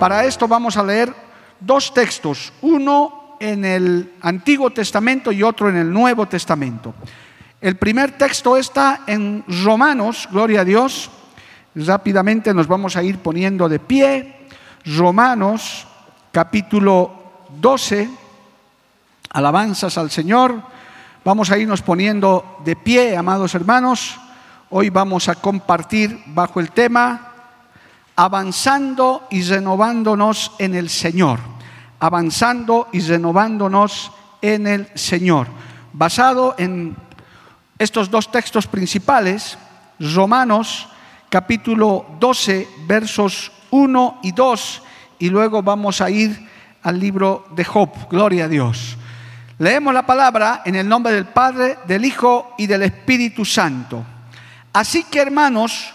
Para esto vamos a leer dos textos, uno en el Antiguo Testamento y otro en el Nuevo Testamento. El primer texto está en Romanos, gloria a Dios. Rápidamente nos vamos a ir poniendo de pie. Romanos capítulo 12, alabanzas al Señor. Vamos a irnos poniendo de pie, amados hermanos. Hoy vamos a compartir bajo el tema avanzando y renovándonos en el Señor, avanzando y renovándonos en el Señor. Basado en estos dos textos principales, Romanos capítulo 12, versos 1 y 2, y luego vamos a ir al libro de Job, gloria a Dios. Leemos la palabra en el nombre del Padre, del Hijo y del Espíritu Santo. Así que hermanos,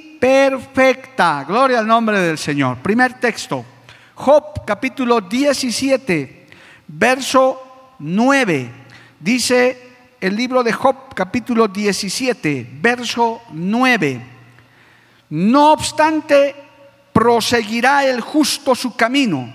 perfecta. Gloria al nombre del Señor. Primer texto, Job capítulo 17, verso 9. Dice el libro de Job capítulo 17, verso 9. No obstante, proseguirá el justo su camino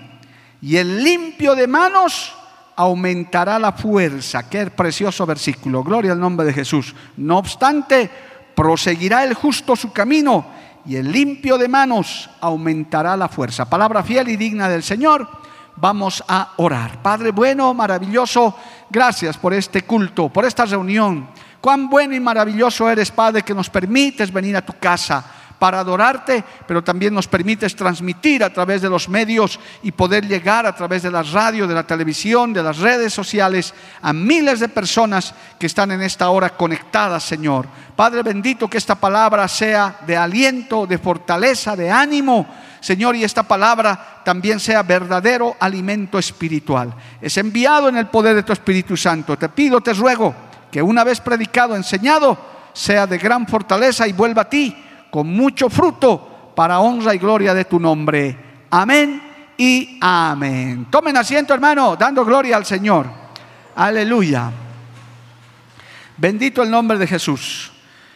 y el limpio de manos aumentará la fuerza. Qué precioso versículo. Gloria al nombre de Jesús. No obstante, proseguirá el justo su camino y el limpio de manos aumentará la fuerza. Palabra fiel y digna del Señor. Vamos a orar. Padre bueno, maravilloso, gracias por este culto, por esta reunión. Cuán bueno y maravilloso eres, Padre, que nos permites venir a tu casa para adorarte, pero también nos permites transmitir a través de los medios y poder llegar a través de la radio, de la televisión, de las redes sociales a miles de personas que están en esta hora conectadas, Señor. Padre bendito, que esta palabra sea de aliento, de fortaleza, de ánimo, Señor, y esta palabra también sea verdadero alimento espiritual. Es enviado en el poder de tu Espíritu Santo. Te pido, te ruego, que una vez predicado, enseñado, sea de gran fortaleza y vuelva a ti con mucho fruto para honra y gloria de tu nombre. Amén y amén. Tomen asiento, hermano, dando gloria al Señor. Aleluya. Bendito el nombre de Jesús.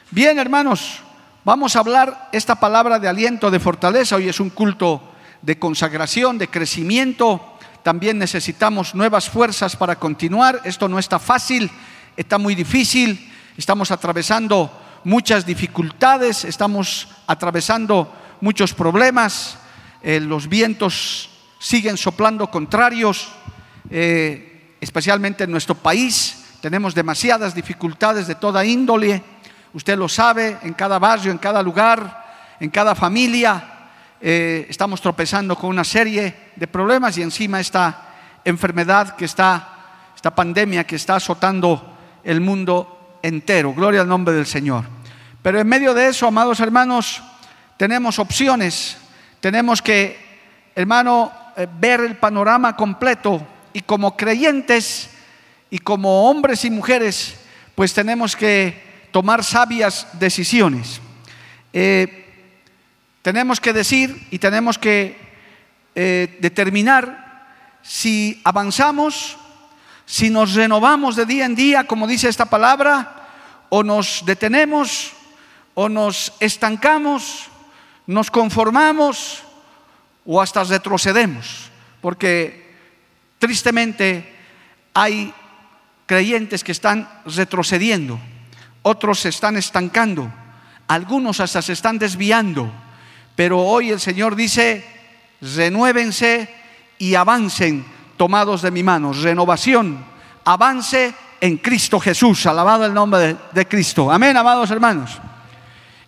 Bien, hermanos, vamos a hablar esta palabra de aliento, de fortaleza. Hoy es un culto de consagración, de crecimiento. También necesitamos nuevas fuerzas para continuar. Esto no está fácil, está muy difícil. Estamos atravesando muchas dificultades, estamos atravesando muchos problemas, eh, los vientos siguen soplando contrarios, eh, especialmente en nuestro país, tenemos demasiadas dificultades de toda índole, usted lo sabe, en cada barrio, en cada lugar, en cada familia, eh, estamos tropezando con una serie de problemas y encima esta enfermedad que está, esta pandemia que está azotando el mundo entero. Gloria al nombre del Señor. Pero en medio de eso, amados hermanos, tenemos opciones. Tenemos que, hermano, eh, ver el panorama completo y como creyentes y como hombres y mujeres, pues tenemos que tomar sabias decisiones. Eh, tenemos que decir y tenemos que eh, determinar si avanzamos si nos renovamos de día en día, como dice esta palabra, o nos detenemos, o nos estancamos, nos conformamos, o hasta retrocedemos, porque tristemente hay creyentes que están retrocediendo, otros se están estancando, algunos hasta se están desviando, pero hoy el Señor dice, renuévense y avancen tomados de mi mano, renovación, avance en Cristo Jesús, alabado el nombre de, de Cristo. Amén, amados hermanos.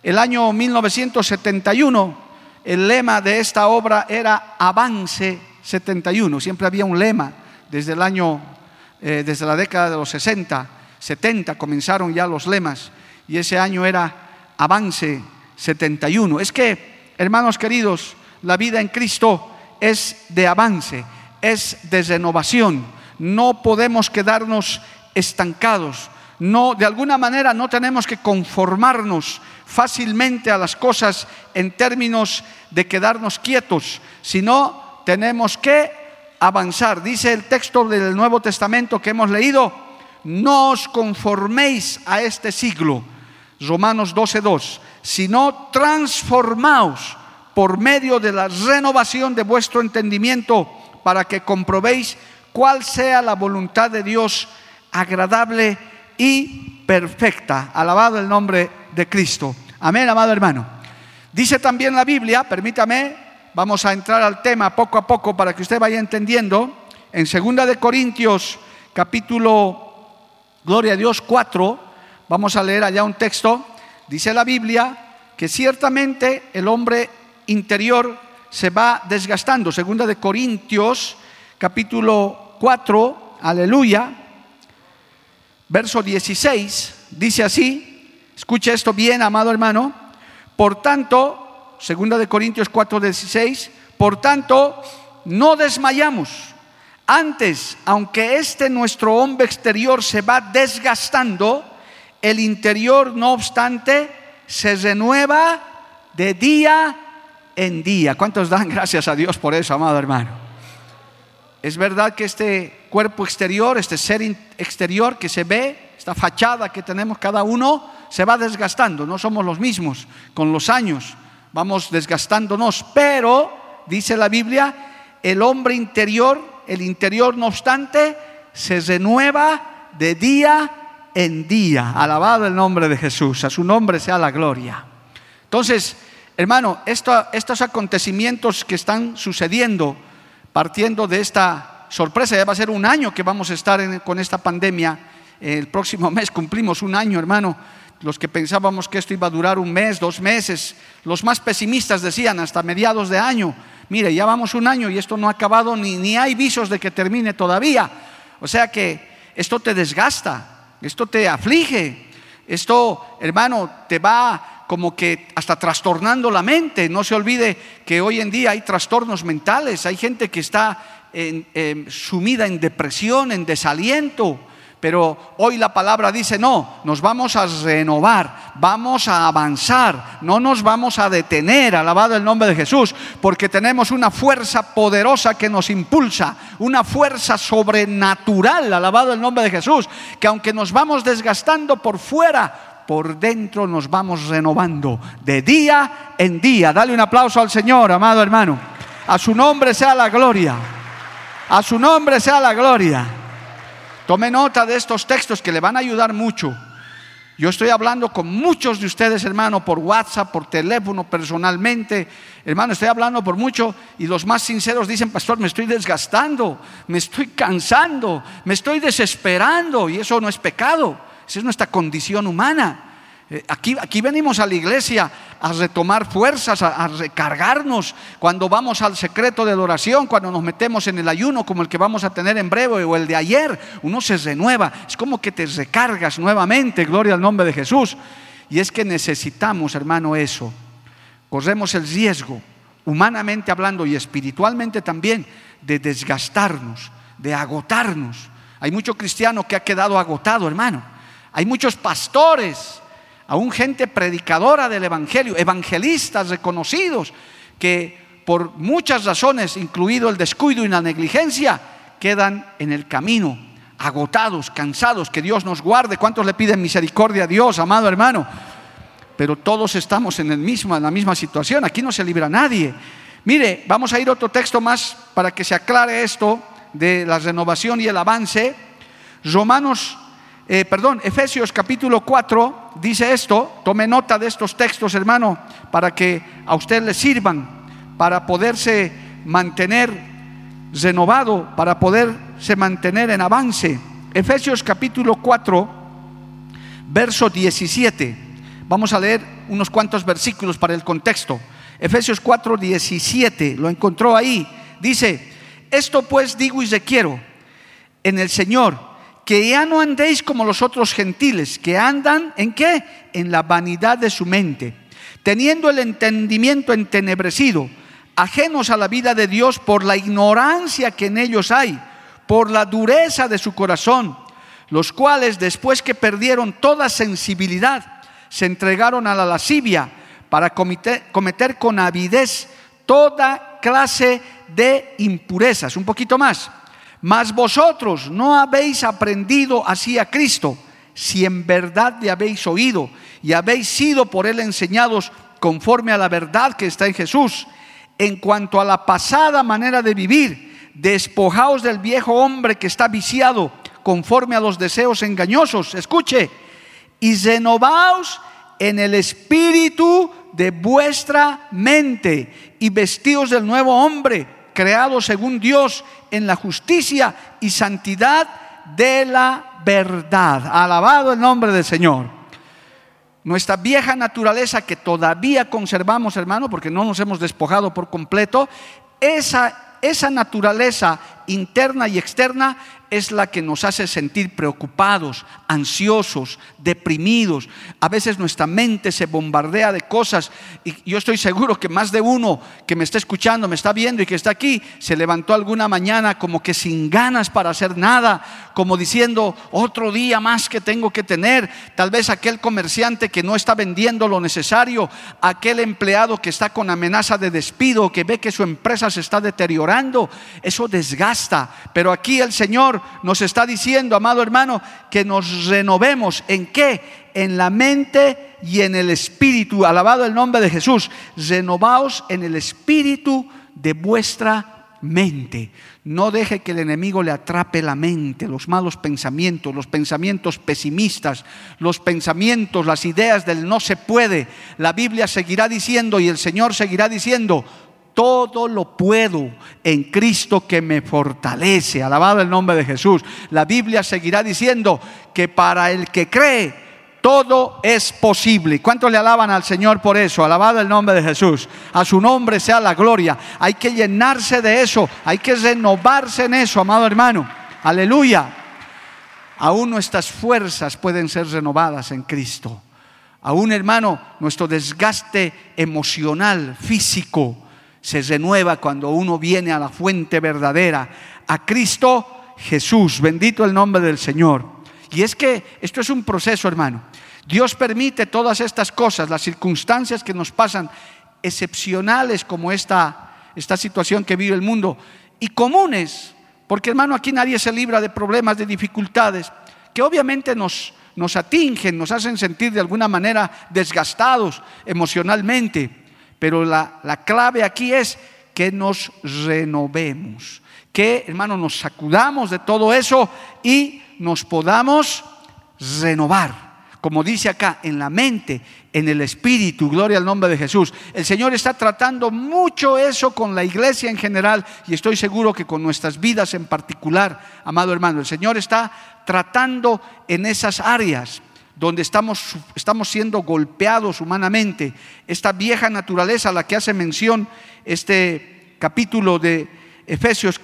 El año 1971, el lema de esta obra era Avance 71, siempre había un lema desde el año, eh, desde la década de los 60, 70 comenzaron ya los lemas y ese año era Avance 71. Es que, hermanos queridos, la vida en Cristo es de avance, es de renovación. No podemos quedarnos estancados. No, de alguna manera no tenemos que conformarnos fácilmente a las cosas en términos de quedarnos quietos, sino tenemos que avanzar. Dice el texto del Nuevo Testamento que hemos leído, no os conforméis a este siglo, Romanos 12.2, sino transformaos por medio de la renovación de vuestro entendimiento para que comprobéis cuál sea la voluntad de Dios agradable y perfecta. Alabado el nombre de Cristo. Amén, amado hermano. Dice también la Biblia, permítame, vamos a entrar al tema poco a poco para que usted vaya entendiendo. En 2 de Corintios capítulo Gloria a Dios 4, vamos a leer allá un texto. Dice la Biblia que ciertamente el hombre interior se va desgastando. Segunda de Corintios capítulo 4, aleluya, verso 16, dice así, escucha esto bien, amado hermano, por tanto, segunda de Corintios 4, 16, por tanto, no desmayamos. Antes, aunque este nuestro hombre exterior se va desgastando, el interior, no obstante, se renueva de día en día. ¿Cuántos dan gracias a Dios por eso, amado hermano? Es verdad que este cuerpo exterior, este ser exterior que se ve, esta fachada que tenemos cada uno, se va desgastando. No somos los mismos con los años, vamos desgastándonos. Pero, dice la Biblia, el hombre interior, el interior no obstante, se renueva de día en día. Alabado el nombre de Jesús, a su nombre sea la gloria. Entonces, hermano, estos acontecimientos que están sucediendo, partiendo de esta sorpresa, ya va a ser un año que vamos a estar con esta pandemia, el próximo mes cumplimos un año, hermano. Los que pensábamos que esto iba a durar un mes, dos meses, los más pesimistas decían hasta mediados de año, mire, ya vamos un año y esto no ha acabado ni, ni hay visos de que termine todavía. O sea que esto te desgasta, esto te aflige, esto, hermano, te va como que hasta trastornando la mente. No se olvide que hoy en día hay trastornos mentales, hay gente que está sumida en depresión, en desaliento. Pero hoy la palabra dice, no, nos vamos a renovar, vamos a avanzar, no nos vamos a detener, alabado el nombre de Jesús, porque tenemos una fuerza poderosa que nos impulsa, una fuerza sobrenatural, alabado el nombre de Jesús, que aunque nos vamos desgastando por fuera, por dentro nos vamos renovando de día en día. Dale un aplauso al Señor, amado hermano. A su nombre sea la gloria. A su nombre sea la gloria. Tome nota de estos textos que le van a ayudar mucho. Yo estoy hablando con muchos de ustedes, hermano, por WhatsApp, por teléfono, personalmente. Hermano, estoy hablando por mucho y los más sinceros dicen, pastor, me estoy desgastando, me estoy cansando, me estoy desesperando y eso no es pecado, esa es nuestra condición humana. Eh, aquí, aquí, venimos a la iglesia a retomar fuerzas, a, recargarnos. Cuando vamos al secreto de la oración, cuando nos metemos en el ayuno como el que vamos a tener en breve o el de ayer, uno se renueva. Es como que te recargas nuevamente, gloria al nombre de Jesús. Y es que necesitamos, hermano, eso. Corremos el riesgo, humanamente hablando y espiritualmente también, de desgastarnos, de agotarnos. Hay mucho cristiano que ha quedado agotado, hermano. Hay muchos pastores aún gente predicadora del Evangelio, evangelistas reconocidos, que por muchas razones, incluido el descuido y la negligencia, quedan en el camino, agotados, cansados, que Dios nos guarde. ¿Cuántos le piden misericordia a Dios, amado hermano? Pero todos estamos en, el mismo, en la misma situación, aquí no se libra nadie. Mire, vamos a ir a otro texto más para que se aclare esto de la renovación y el avance. Romanos, eh, perdón, Efesios capítulo 4 dice esto, tome nota de estos textos, hermano, para que a usted le sirvan, para poderse mantener renovado, para poderse mantener en avance. Efesios capítulo 4, verso 17. Vamos a leer unos cuantos versículos para el contexto. Efesios 4, 17, lo encontró ahí. Dice, esto pues digo y requiero en el Señor, que ya no andéis como los otros gentiles, que andan en qué? En la vanidad de su mente, teniendo el entendimiento entenebrecido, ajenos a la vida de Dios por la ignorancia que en ellos hay, por la dureza de su corazón, los cuales después que perdieron toda sensibilidad, se entregaron a la lascivia para cometer, cometer con avidez toda clase de impurezas. Un poquito más. Mas vosotros no habéis aprendido así a Cristo, si en verdad le habéis oído y habéis sido por él enseñados conforme a la verdad que está en Jesús. En cuanto a la pasada manera de vivir, despojaos del viejo hombre que está viciado conforme a los deseos engañosos. Escuche, y renovaos en el espíritu de vuestra mente y vestidos del nuevo hombre, creado según Dios en la justicia y santidad de la verdad. Alabado el nombre del Señor. Nuestra vieja naturaleza que todavía conservamos, hermano, porque no nos hemos despojado por completo, esa, esa naturaleza interna y externa es la que nos hace sentir preocupados, ansiosos, deprimidos. A veces nuestra mente se bombardea de cosas y yo estoy seguro que más de uno que me está escuchando, me está viendo y que está aquí, se levantó alguna mañana como que sin ganas para hacer nada, como diciendo, otro día más que tengo que tener. Tal vez aquel comerciante que no está vendiendo lo necesario, aquel empleado que está con amenaza de despido, que ve que su empresa se está deteriorando, eso desgasta. Pero aquí el Señor nos está diciendo, amado hermano, que nos renovemos. ¿En qué? En la mente y en el espíritu. Alabado el nombre de Jesús. Renovaos en el espíritu de vuestra mente. No deje que el enemigo le atrape la mente, los malos pensamientos, los pensamientos pesimistas, los pensamientos, las ideas del no se puede. La Biblia seguirá diciendo y el Señor seguirá diciendo, todo lo puedo en Cristo que me fortalece. Alabado el nombre de Jesús. La Biblia seguirá diciendo que para el que cree, todo es posible. ¿Cuánto le alaban al Señor por eso? Alabado el nombre de Jesús. A su nombre sea la gloria. Hay que llenarse de eso. Hay que renovarse en eso, amado hermano. Aleluya. Aún nuestras fuerzas pueden ser renovadas en Cristo. Aún, hermano, nuestro desgaste emocional, físico, se renueva cuando uno viene a la fuente verdadera, a Cristo Jesús. Bendito el nombre del Señor. Y es que esto es un proceso, hermano. Dios permite todas estas cosas, las circunstancias que nos pasan, excepcionales como esta, esta situación que vive el mundo, y comunes, porque hermano, aquí nadie se libra de problemas, de dificultades, que obviamente nos, nos atingen, nos hacen sentir de alguna manera desgastados emocionalmente. Pero la, clave aquí es que nos renovemos, que hermano nos sacudamos de todo eso y nos podamos renovar. Como dice acá, en la mente, en el espíritu, gloria al nombre de Jesús. El Señor está tratando mucho eso con la iglesia en general y estoy seguro que con nuestras vidas en particular, amado hermano. El Señor está tratando en esas áreas donde estamos, estamos siendo golpeados humanamente, esta vieja naturaleza a la que hace mención este capítulo de Efesios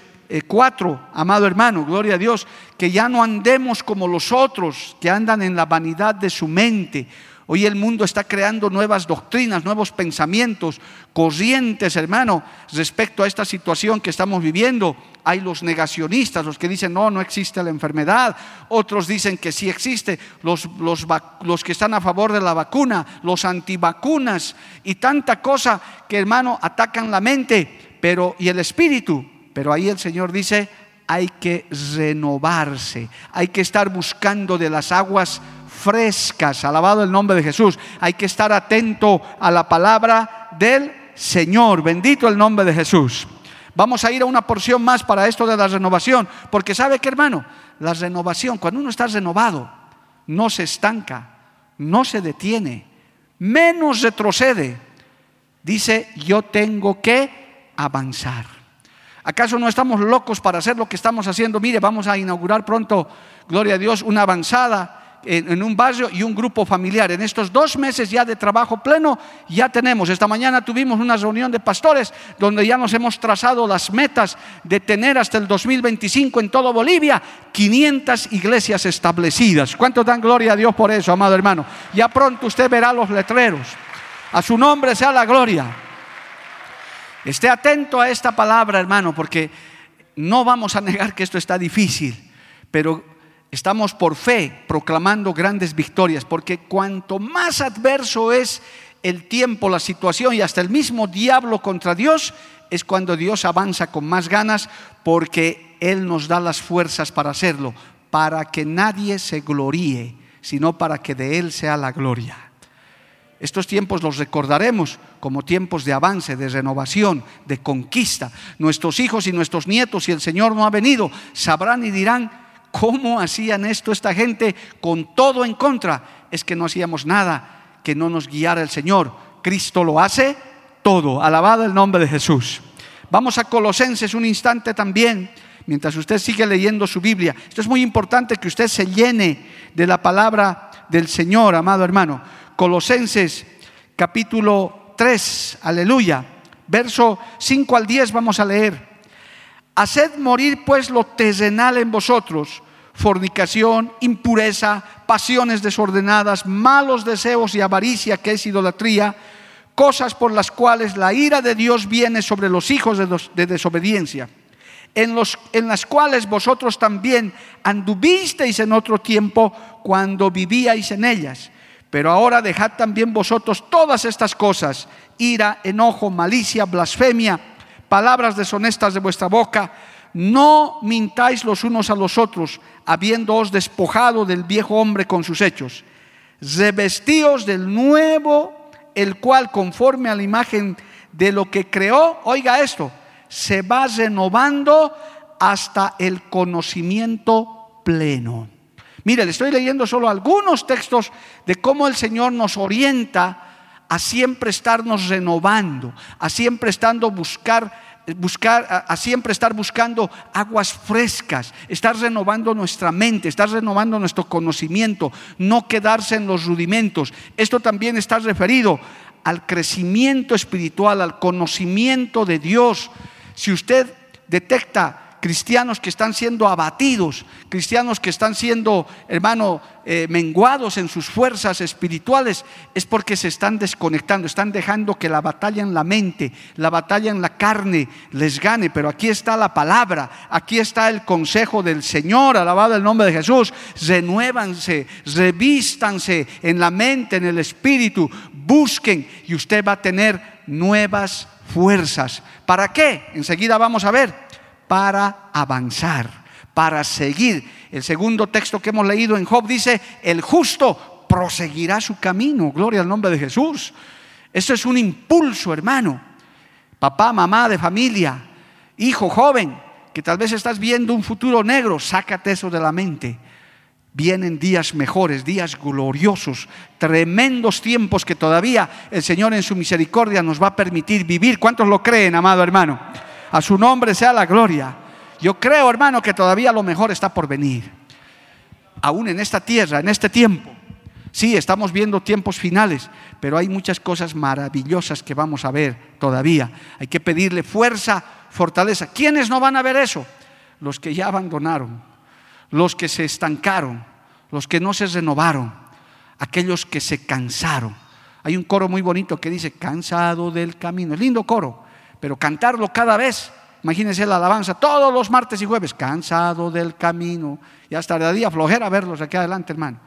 4, eh, amado hermano, gloria a Dios, que ya no andemos como los otros que andan en la vanidad de su mente Hoy el mundo está creando nuevas doctrinas, nuevos pensamientos, corrientes, hermano, respecto a esta situación que estamos viviendo. Hay los negacionistas, los que dicen, no, no existe la enfermedad. Otros dicen que sí existe. Los, los, los que están a favor de la vacuna, los antivacunas y tanta cosa que, hermano, atacan la mente pero, y el espíritu. Pero ahí el Señor dice, hay que renovarse, hay que estar buscando de las aguas frescas. Alabado el nombre de Jesús. Hay que estar atento a la palabra del Señor. Bendito el nombre de Jesús. Vamos a ir a una porción más para esto de la renovación, porque sabe que hermano, la renovación, cuando uno está renovado, no se estanca, no se detiene, menos retrocede. Dice, yo tengo que avanzar. ¿Acaso no estamos locos para hacer lo que estamos haciendo? Mire, vamos a inaugurar pronto, gloria a Dios, una avanzada en, un barrio y un grupo familiar. En estos dos meses ya de trabajo pleno ya tenemos. Esta mañana tuvimos una reunión de pastores donde ya nos hemos trazado las metas de tener hasta el 2025 en todo Bolivia 500 iglesias establecidas. ¿Cuánto dan gloria a Dios por eso, amado hermano? Ya pronto usted verá los letreros. A su nombre sea la gloria. Esté atento a esta palabra, hermano, porque no vamos a negar que esto está difícil, pero estamos por fe proclamando grandes victorias, porque cuanto más adverso es el tiempo, la situación y hasta el mismo diablo contra Dios, es cuando Dios avanza con más ganas, porque Él nos da las fuerzas para hacerlo, para que nadie se gloríe, sino para que de Él sea la gloria. Estos tiempos los recordaremos como tiempos de avance, de renovación, de conquista. Nuestros hijos y nuestros nietos, si el Señor no ha venido, sabrán y dirán, ¿Cómo hacían esto esta gente con todo en contra? Es que no hacíamos nada que no nos guiara el Señor. Cristo lo hace todo. Alabado el nombre de Jesús. Vamos a Colosenses un instante también, mientras usted sigue leyendo su Biblia. Esto es muy importante que usted se llene de la palabra del Señor, amado hermano. Colosenses capítulo 3, aleluya. Verso 5 al 10 vamos a leer. Haced morir pues lo terrenal en vosotros, fornicación, impureza, pasiones desordenadas, malos deseos y avaricia que es idolatría, cosas por las cuales la ira de Dios viene sobre los hijos de, desobediencia, en, las cuales vosotros también anduvisteis en otro tiempo cuando vivíais en ellas. Pero ahora dejad también vosotros todas estas cosas, ira, enojo, malicia, blasfemia, palabras deshonestas de vuestra boca. No mintáis los unos a los otros, habiéndoos despojado del viejo hombre con sus hechos. Revestíos del nuevo, el cual conforme a la imagen de lo que creó, oiga esto, se va renovando hasta el conocimiento pleno. Mire, le estoy leyendo solo algunos textos de cómo el Señor nos orienta a siempre estarnos renovando, a siempre estando buscar buscar, a, siempre estar buscando aguas frescas, estar renovando nuestra mente, estar renovando nuestro conocimiento, no quedarse en los rudimentos. Esto también está referido al crecimiento espiritual, al conocimiento de Dios. Si usted detecta cristianos que están siendo abatidos, cristianos que están siendo, hermano, eh, menguados en sus fuerzas espirituales, es porque se están desconectando, están dejando que la batalla en la mente, la batalla en la carne les gane. Pero aquí está la palabra, aquí está el consejo del Señor, alabado el nombre de Jesús. Renuévanse, revístanse en la mente, en el espíritu, busquen y usted va a tener nuevas fuerzas. ¿Para qué? Enseguida vamos a ver para avanzar, para seguir. El segundo texto que hemos leído en Job dice, el justo proseguirá su camino. Gloria al nombre de Jesús. Eso es un impulso, hermano. Papá, mamá de familia, hijo joven, que tal vez estás viendo un futuro negro, sácate eso de la mente. Vienen días mejores, días gloriosos, tremendos tiempos que todavía el Señor en su misericordia nos va a permitir vivir. ¿Cuántos lo creen, amado hermano? A su nombre sea la gloria. Yo creo, hermano, que todavía lo mejor está por venir. Aún en esta tierra, en este tiempo. Sí, estamos viendo tiempos finales, pero hay muchas cosas maravillosas que vamos a ver todavía. Hay que pedirle fuerza, fortaleza. ¿Quiénes no van a ver eso? Los que ya abandonaron, los que se estancaron, los que no se renovaron, aquellos que se cansaron. Hay un coro muy bonito que dice, cansado del camino. Lindo coro pero cantarlo cada vez, imagínense la alabanza todos los martes y jueves, cansado del camino, y hasta de día flojera verlos aquí adelante, hermano.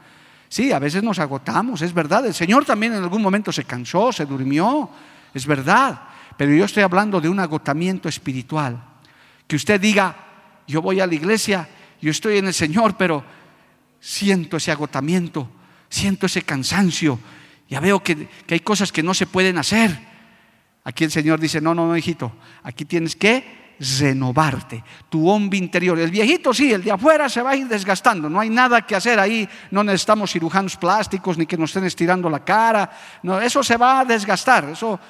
Sí, a veces nos agotamos, es verdad. El Señor también en algún momento se cansó, se durmió, es verdad. Pero yo estoy hablando de un agotamiento espiritual. Que usted diga, yo voy a la iglesia, yo estoy en el Señor, pero siento ese agotamiento, siento ese cansancio. Ya veo que hay cosas que no se pueden hacer. Aquí el Señor dice, no, no, no, hijito, aquí tienes que renovarte, tu hombre interior. El viejito sí, el de afuera se va a ir desgastando, no hay nada que hacer ahí, no necesitamos cirujanos plásticos ni que nos estén estirando la cara, no, eso se va a desgastar, eso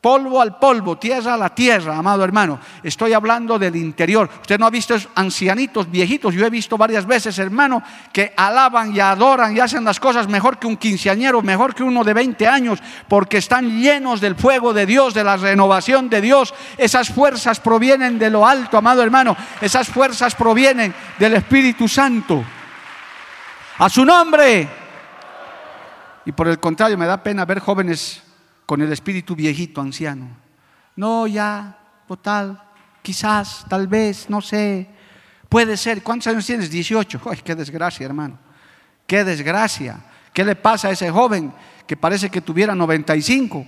Polvo al polvo, tierra a la tierra, amado hermano. Estoy hablando del interior. Usted no ha visto ancianitos, viejitos. Yo he visto varias veces, hermano, que alaban y adoran y hacen las cosas mejor que un quinceañero, mejor que uno de 20 años, porque están llenos del fuego de Dios, de la renovación de Dios. Esas fuerzas provienen de lo alto, amado hermano. Esas fuerzas provienen del Espíritu Santo. A su nombre. Y por el contrario, me da pena ver jóvenes con el espíritu viejito, anciano. No, ya, total, quizás, tal vez, no sé. Puede ser. ¿Cuántos años tienes? 18. Ay, qué desgracia, hermano. Qué desgracia. ¿Qué le pasa a ese joven que parece que tuviera 95?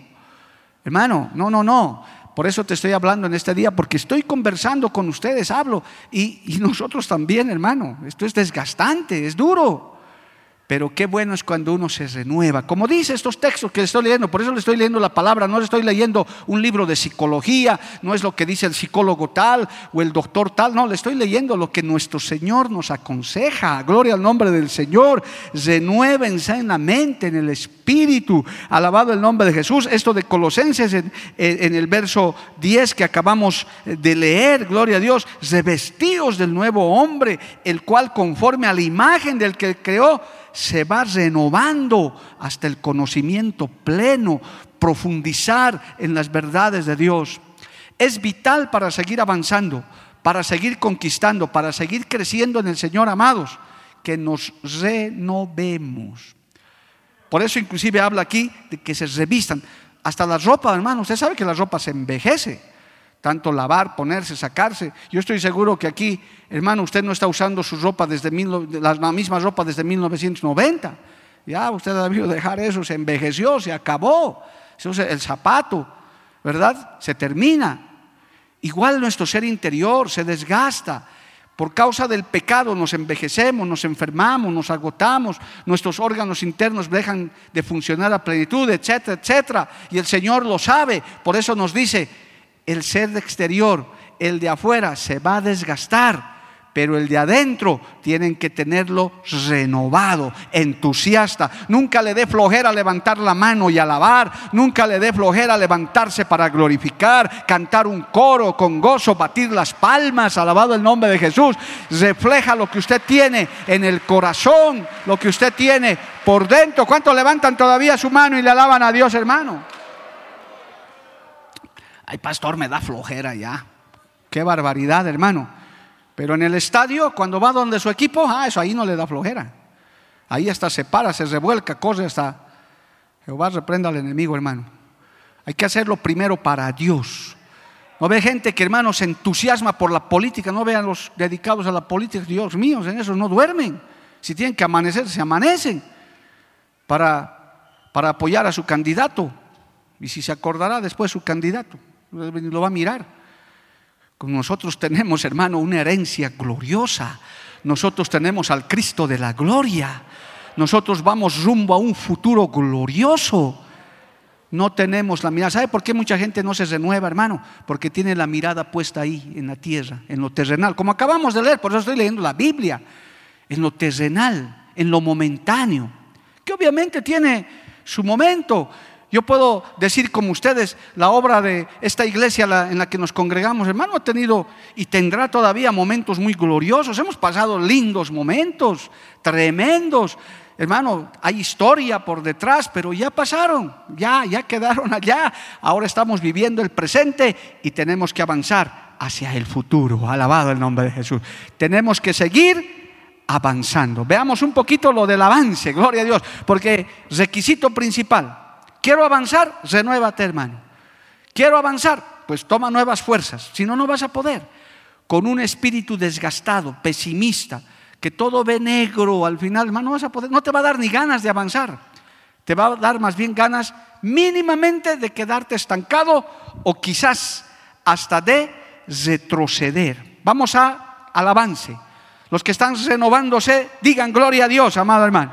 Hermano, no, no, no. Por eso te estoy hablando en este día, porque estoy conversando con ustedes, hablo. Y, y nosotros también, hermano. Esto es desgastante, es duro. Pero qué bueno es cuando uno se renueva. Como dice estos textos que estoy leyendo, por eso le estoy leyendo la palabra, no le estoy leyendo un libro de psicología, no es lo que dice el psicólogo tal o el doctor tal, no, le estoy leyendo lo que nuestro Señor nos aconseja. Gloria al nombre del Señor. Renuévense en la mente, en el espíritu. Alabado el nombre de Jesús. Esto de Colosenses en, en el verso 10 que acabamos de leer, gloria a Dios, revestidos del nuevo hombre, el cual conforme a la imagen del que creó, se va renovando hasta el conocimiento pleno, profundizar en las verdades de Dios. Es vital para seguir avanzando, para seguir conquistando, para seguir creciendo en el Señor, amados, que nos renovemos. Por eso inclusive habla aquí de que se revistan. Hasta la ropa, hermano, usted sabe que la ropa se envejece tanto lavar, ponerse, sacarse. Yo estoy seguro que aquí, hermano, usted no está usando su ropa desde la misma ropa desde 1990. Ya usted ha debido dejar eso, se envejeció, se acabó. El zapato, ¿verdad? Se termina. Igual nuestro ser interior se desgasta. Por causa del pecado nos envejecemos, nos enfermamos, nos agotamos, nuestros órganos internos dejan de funcionar a plenitud, etcétera, etcétera. Y el Señor lo sabe, por eso nos dice, el ser exterior, el de afuera, se va a desgastar, pero el de adentro tienen que tenerlo renovado, entusiasta. Nunca le dé flojera levantar la mano y alabar, nunca le dé flojera levantarse para glorificar, cantar un coro con gozo, batir las palmas, alabado el nombre de Jesús. Refleja lo que usted tiene en el corazón, lo que usted tiene por dentro. ¿Cuántos levantan todavía su mano y le alaban a Dios, hermano? Ay, pastor, me da flojera ya. Qué barbaridad, hermano. Pero en el estadio, cuando va donde su equipo, ah, eso ahí no le da flojera. Ahí hasta se para, se revuelca, corre hasta. Jehová reprenda al enemigo, hermano. Hay que hacerlo primero para Dios. No ve gente que, hermano, se entusiasma por la política. No vean los dedicados a la política. Dios mío, en eso no duermen. Si tienen que amanecer, se amanecen para, para apoyar a su candidato. Y si se acordará después su candidato lo va a mirar. Nosotros tenemos, hermano, una herencia gloriosa. Nosotros tenemos al Cristo de la gloria. Nosotros vamos rumbo a un futuro glorioso. No tenemos la mirada. ¿Sabe por qué mucha gente no se renueva, hermano? Porque tiene la mirada puesta ahí, en la tierra, en lo terrenal. Como acabamos de leer, por eso estoy leyendo la Biblia. En lo terrenal, en lo momentáneo. Que obviamente tiene su momento. Yo puedo decir como ustedes, la obra de esta iglesia en la que nos congregamos, hermano, ha tenido y tendrá todavía momentos muy gloriosos. Hemos pasado lindos momentos, tremendos. Hermano, hay historia por detrás, pero ya pasaron, ya, ya quedaron allá. Ahora estamos viviendo el presente y tenemos que avanzar hacia el futuro. Alabado el nombre de Jesús. Tenemos que seguir avanzando. Veamos un poquito lo del avance, gloria a Dios, porque requisito principal, Quiero avanzar, renuévate, hermano. Quiero avanzar, pues toma nuevas fuerzas. Si no, no vas a poder. Con un espíritu desgastado, pesimista, que todo ve negro al final, hermano, no vas a poder. No te va a dar ni ganas de avanzar. Te va a dar más bien ganas mínimamente de quedarte estancado o quizás hasta de retroceder. Vamos a, al avance. Los que están renovándose, digan gloria a Dios, amado hermano.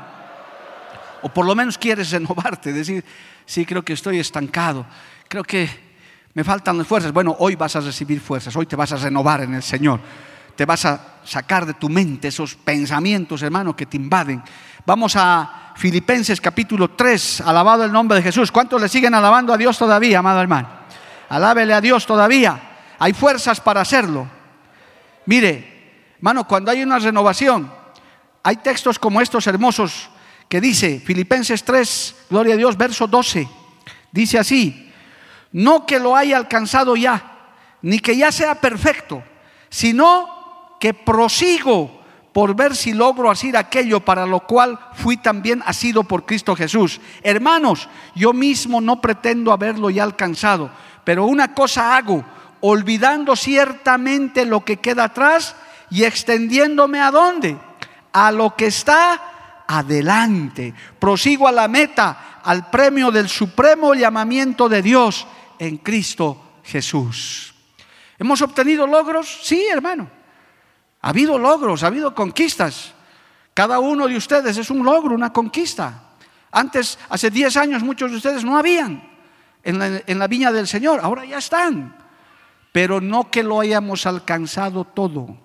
O por lo menos quieres renovarte, decir, sí, creo que estoy estancado, creo que Me faltan las fuerzas. Bueno, hoy vas a recibir fuerzas, hoy te vas a renovar en el Señor. Te vas a sacar de tu mente esos pensamientos, hermano, que te invaden. Vamos a Filipenses capítulo 3, alabado el nombre de Jesús. ¿Cuántos le siguen alabando a Dios todavía, amado hermano? Alábele a Dios todavía. Hay fuerzas para hacerlo. Mire, hermano, cuando hay una renovación, hay textos como estos hermosos que dice Filipenses 3, gloria a Dios, verso 12. Dice así, no que lo haya alcanzado ya, ni que ya sea perfecto, sino que prosigo por ver si logro hacer aquello para lo cual fui también asido por Cristo Jesús. Hermanos, yo mismo no pretendo haberlo ya alcanzado, pero una cosa hago, olvidando ciertamente lo que queda atrás y extendiéndome a dónde? A lo que está adelante. Prosigo a la meta, al premio del supremo llamamiento de Dios en Cristo Jesús. ¿Hemos obtenido logros? Sí, hermano. Ha habido logros, ha habido conquistas. Cada uno de ustedes es un logro, una conquista. Antes, hace 10 años, muchos de ustedes no habían en la, en la viña del Señor, ahora ya están. Pero no que lo hayamos alcanzado todo.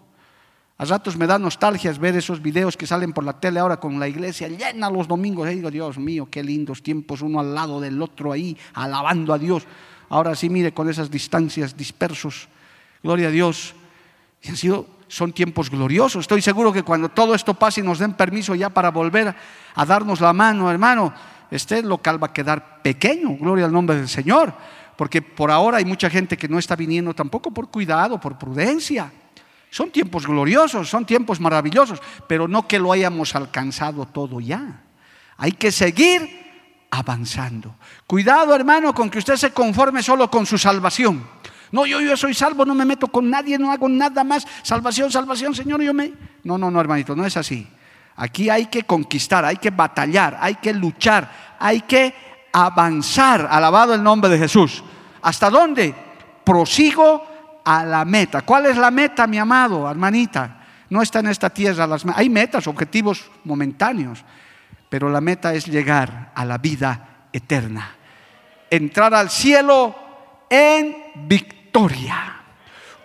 A ratos me da nostalgias ver esos videos que salen por la tele ahora con la iglesia llena los domingos. Y digo, Dios mío, qué lindos tiempos, uno al lado del otro ahí, alabando a Dios. Ahora sí, mire, con esas distancias dispersos. Gloria a Dios. Y han sido, son tiempos gloriosos. Estoy seguro que cuando todo esto pase y nos den permiso ya para volver a darnos la mano, hermano, este local va a quedar pequeño. Gloria al nombre del Señor. Porque por ahora hay mucha gente que no está viniendo tampoco por cuidado, por prudencia. Son tiempos gloriosos, son tiempos maravillosos, pero no que lo hayamos alcanzado todo ya. Hay que seguir avanzando. Cuidado, hermano, con que usted se conforme solo con su salvación. No, yo, yo soy salvo, no me meto con nadie, no hago nada más. Salvación, salvación, Señor, yo me... No, no, no, hermanito, no es así. Aquí hay que conquistar, hay que batallar, hay que luchar, hay que avanzar. Alabado el nombre de Jesús. ¿Hasta dónde? Prosigo a la meta. ¿Cuál es la meta, mi amado, hermanita? No está en esta tierra. Las... Hay metas, objetivos momentáneos pero la meta es llegar a la vida eterna, entrar al cielo en victoria,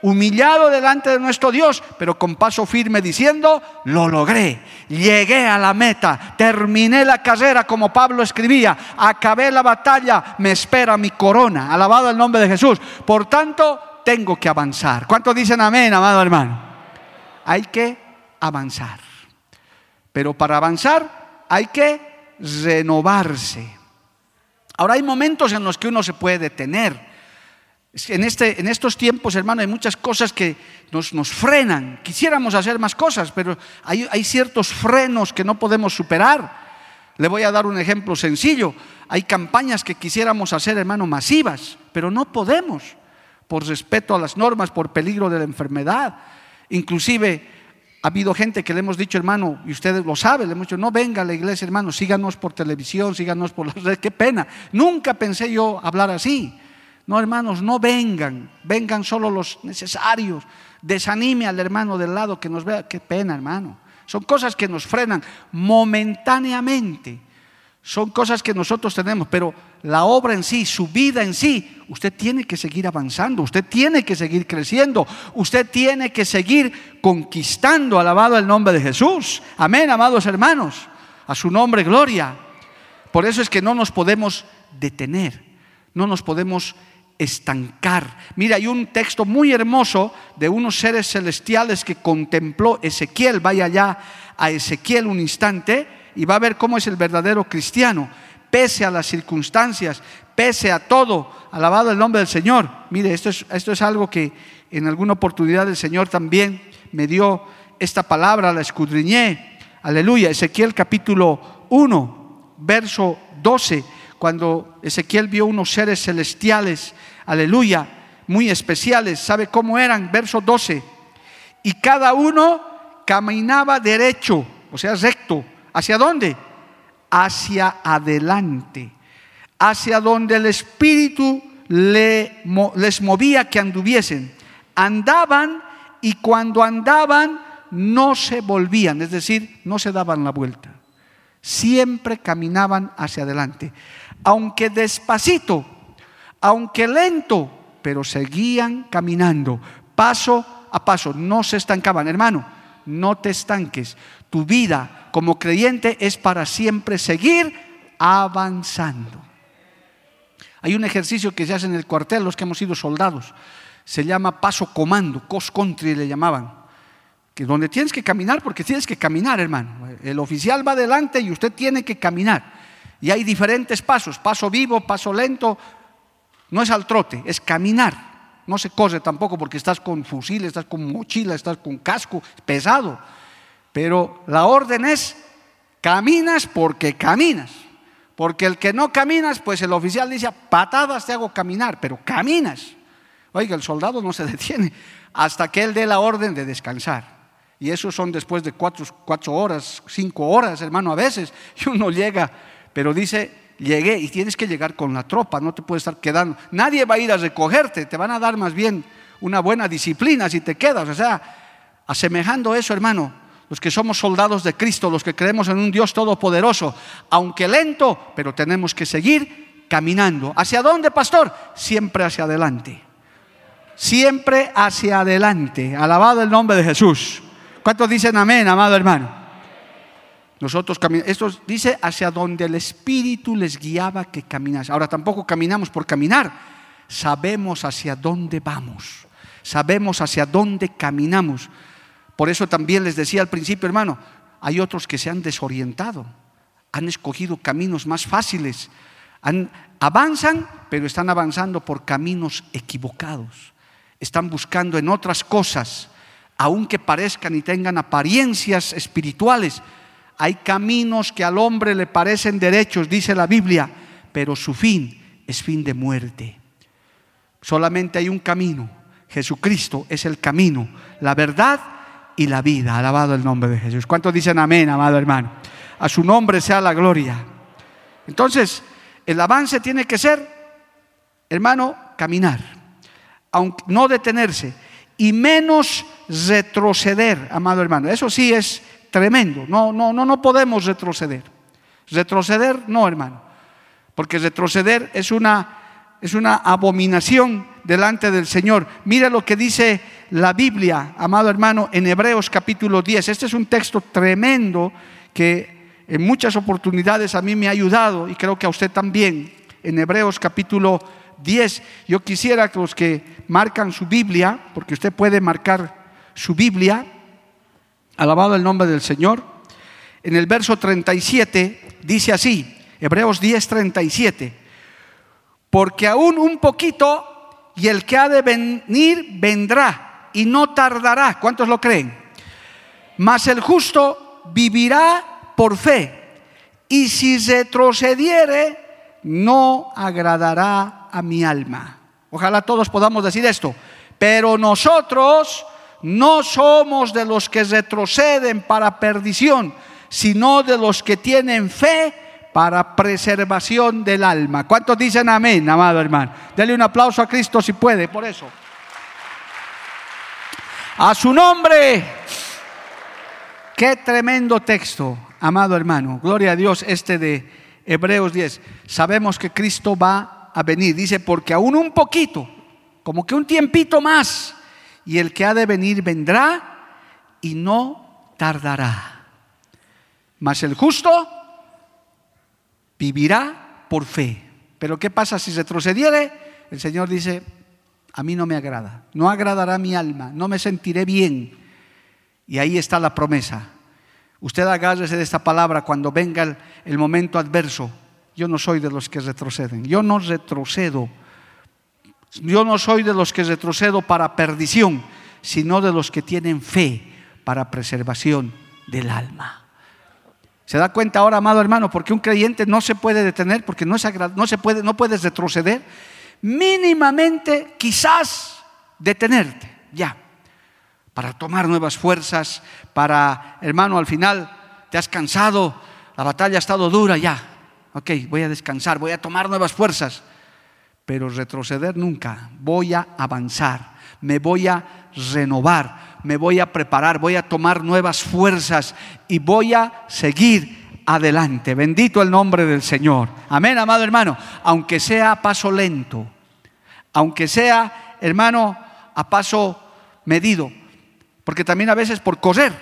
humillado delante de nuestro Dios, pero con paso firme diciendo, lo logré, llegué a la meta, terminé la carrera como Pablo escribía, acabé la batalla, me espera mi corona, alabado el nombre de Jesús. Por tanto, tengo que avanzar. ¿Cuántos dicen amén, amado hermano? Hay que avanzar. Pero para avanzar hay que renovarse. Ahora hay momentos en los que uno se puede detener. En, este, en estos tiempos, hermano, hay muchas cosas que nos, nos frenan. Quisiéramos hacer más cosas, pero hay, hay ciertos frenos que no podemos superar. Le voy a dar un ejemplo sencillo. Hay campañas que quisiéramos hacer, hermano, masivas, pero no podemos por respeto a las normas, por peligro de la enfermedad. Inclusive ha habido gente que le hemos dicho, hermano, y ustedes lo saben, le hemos dicho, no venga a la iglesia, hermano, síganos por televisión, síganos por las redes. Qué pena. Nunca pensé yo hablar así. No, hermanos, no vengan, vengan solo los necesarios. Desanime al hermano del lado que nos vea. Qué pena, hermano. Son cosas que nos frenan momentáneamente. Son cosas que nosotros tenemos, pero la obra en sí, su vida en sí, usted tiene que seguir avanzando, usted tiene que seguir creciendo, usted tiene que seguir conquistando, alabado el nombre de Jesús. Amén, amados hermanos, a su nombre gloria. Por eso es que no nos podemos detener, no nos podemos estancar. Mira, hay un texto muy hermoso de unos seres celestiales que contempló Ezequiel, vaya ya a Ezequiel un instante y va a ver cómo es el verdadero cristiano, pese a las circunstancias, pese a todo. Alabado el nombre del Señor. Mire, esto es, esto es algo que en alguna oportunidad el Señor también me dio esta palabra, la escudriñé. Aleluya. Ezequiel capítulo 1, verso 12, cuando Ezequiel vio unos seres celestiales, aleluya, muy especiales. ¿Sabe cómo eran? Verso 12. Y cada uno caminaba derecho, o sea, recto ¿Hacia dónde? Hacia adelante, hacia donde el Espíritu les movía que anduviesen. Andaban y cuando andaban no se volvían, es decir, no se daban la vuelta. Siempre caminaban hacia adelante. Aunque despacito, aunque lento, pero seguían caminando, paso a paso, no se estancaban. Hermano, no te estanques. Tu vida como creyente es para siempre seguir avanzando. Hay un ejercicio que se hace en el cuartel, los que hemos sido soldados, se llama paso comando, cos country le llamaban, que donde tienes que caminar porque tienes que caminar, hermano. El oficial va adelante y usted tiene que caminar. Y hay diferentes pasos, paso vivo, paso lento, no es al trote, es caminar. No se corre tampoco porque estás con fusil, estás con mochila, estás con casco, pesado. Pero la orden es, caminas porque caminas. Porque el que no caminas, pues el oficial dice, patadas te hago caminar, pero caminas. Oiga, el soldado no se detiene hasta que él dé la orden de descansar. Y eso son después de cuatro, cuatro horas, cinco horas, hermano, a veces. Y uno llega, pero dice, llegué y tienes que llegar con la tropa, no te puedes estar quedando. Nadie va a ir a recogerte, te van a dar más bien una buena disciplina si te quedas. O sea, asemejando eso, hermano, los que somos soldados de Cristo, los que creemos en un Dios todopoderoso, aunque lento, pero tenemos que seguir caminando. ¿Hacia dónde, pastor? Siempre hacia adelante. Siempre hacia adelante. Alabado el nombre de Jesús. ¿Cuántos dicen amén, amado hermano? Nosotros caminamos, esto dice hacia donde el Espíritu les guiaba que caminas. Ahora tampoco caminamos por caminar, sabemos hacia dónde vamos, sabemos hacia dónde caminamos. Por eso también les decía al principio, hermano, hay otros que se han desorientado, han escogido caminos más fáciles, avanzan, pero están avanzando por caminos equivocados, están buscando en otras cosas, aunque parezcan y tengan apariencias espirituales hay caminos que al hombre le parecen derechos, dice la Biblia, pero su fin es fin de muerte. Solamente hay un camino. Jesucristo es el camino, la verdad y la vida. Alabado el nombre de Jesús. ¿Cuántos dicen amén, amado hermano? A su nombre sea la gloria. Entonces, el avance tiene que ser, hermano, caminar, aunque no detenerse y menos retroceder, amado hermano. Eso sí es tremendo. No, no, no, no podemos retroceder. Retroceder, no, hermano. Porque retroceder es una, es una abominación delante del Señor. Mira lo que dice la Biblia, amado hermano, en Hebreos capítulo 10. Este es un texto tremendo que en muchas oportunidades a mí me ha ayudado y creo que a usted también. En Hebreos capítulo 10, yo quisiera que los que marcan su Biblia, porque usted puede marcar su Biblia, Alabado el nombre del Señor. En el verso 37 dice así, Hebreos 10, 37, porque aún un poquito y el que ha de venir vendrá y no tardará. ¿Cuántos lo creen? Mas el justo vivirá por fe y si retrocediere no agradará a mi alma. Ojalá todos podamos decir esto, pero nosotros no somos de los que retroceden para perdición, sino de los que tienen fe para preservación del alma. ¿Cuántos dicen amén, amado hermano? Dele un aplauso a Cristo si puede, por eso. A su nombre. Qué tremendo texto, amado hermano. Gloria a Dios este de Hebreos 10. Sabemos que Cristo va a venir. Dice, porque aún un poquito, como que un tiempito más y el que ha de venir vendrá y no tardará. Mas el justo vivirá por fe. Pero ¿qué pasa si retrocediere? El Señor dice, a mí no me agrada, no agradará mi alma, no me sentiré bien. Y ahí está la promesa. Usted agárrese de esta palabra cuando venga el, momento adverso. Yo no soy de los que retroceden, yo no retrocedo yo no soy de los que retrocedo para perdición, sino de los que tienen fe para preservación del alma. ¿Se da cuenta ahora, amado hermano, porque un creyente no se puede detener, porque no, no se puede, no puedes retroceder? Mínimamente, quizás detenerte, ya, para tomar nuevas fuerzas, para, hermano, al final te has cansado, la batalla ha estado dura, ya, ok, voy a descansar, voy a tomar nuevas fuerzas pero retroceder nunca. Voy a avanzar, me voy a renovar, me voy a preparar, voy a tomar nuevas fuerzas y voy a seguir adelante. Bendito el nombre del Señor. Amén, amado hermano. Aunque sea a paso lento, aunque sea, hermano, a paso medido, porque también a veces por correr,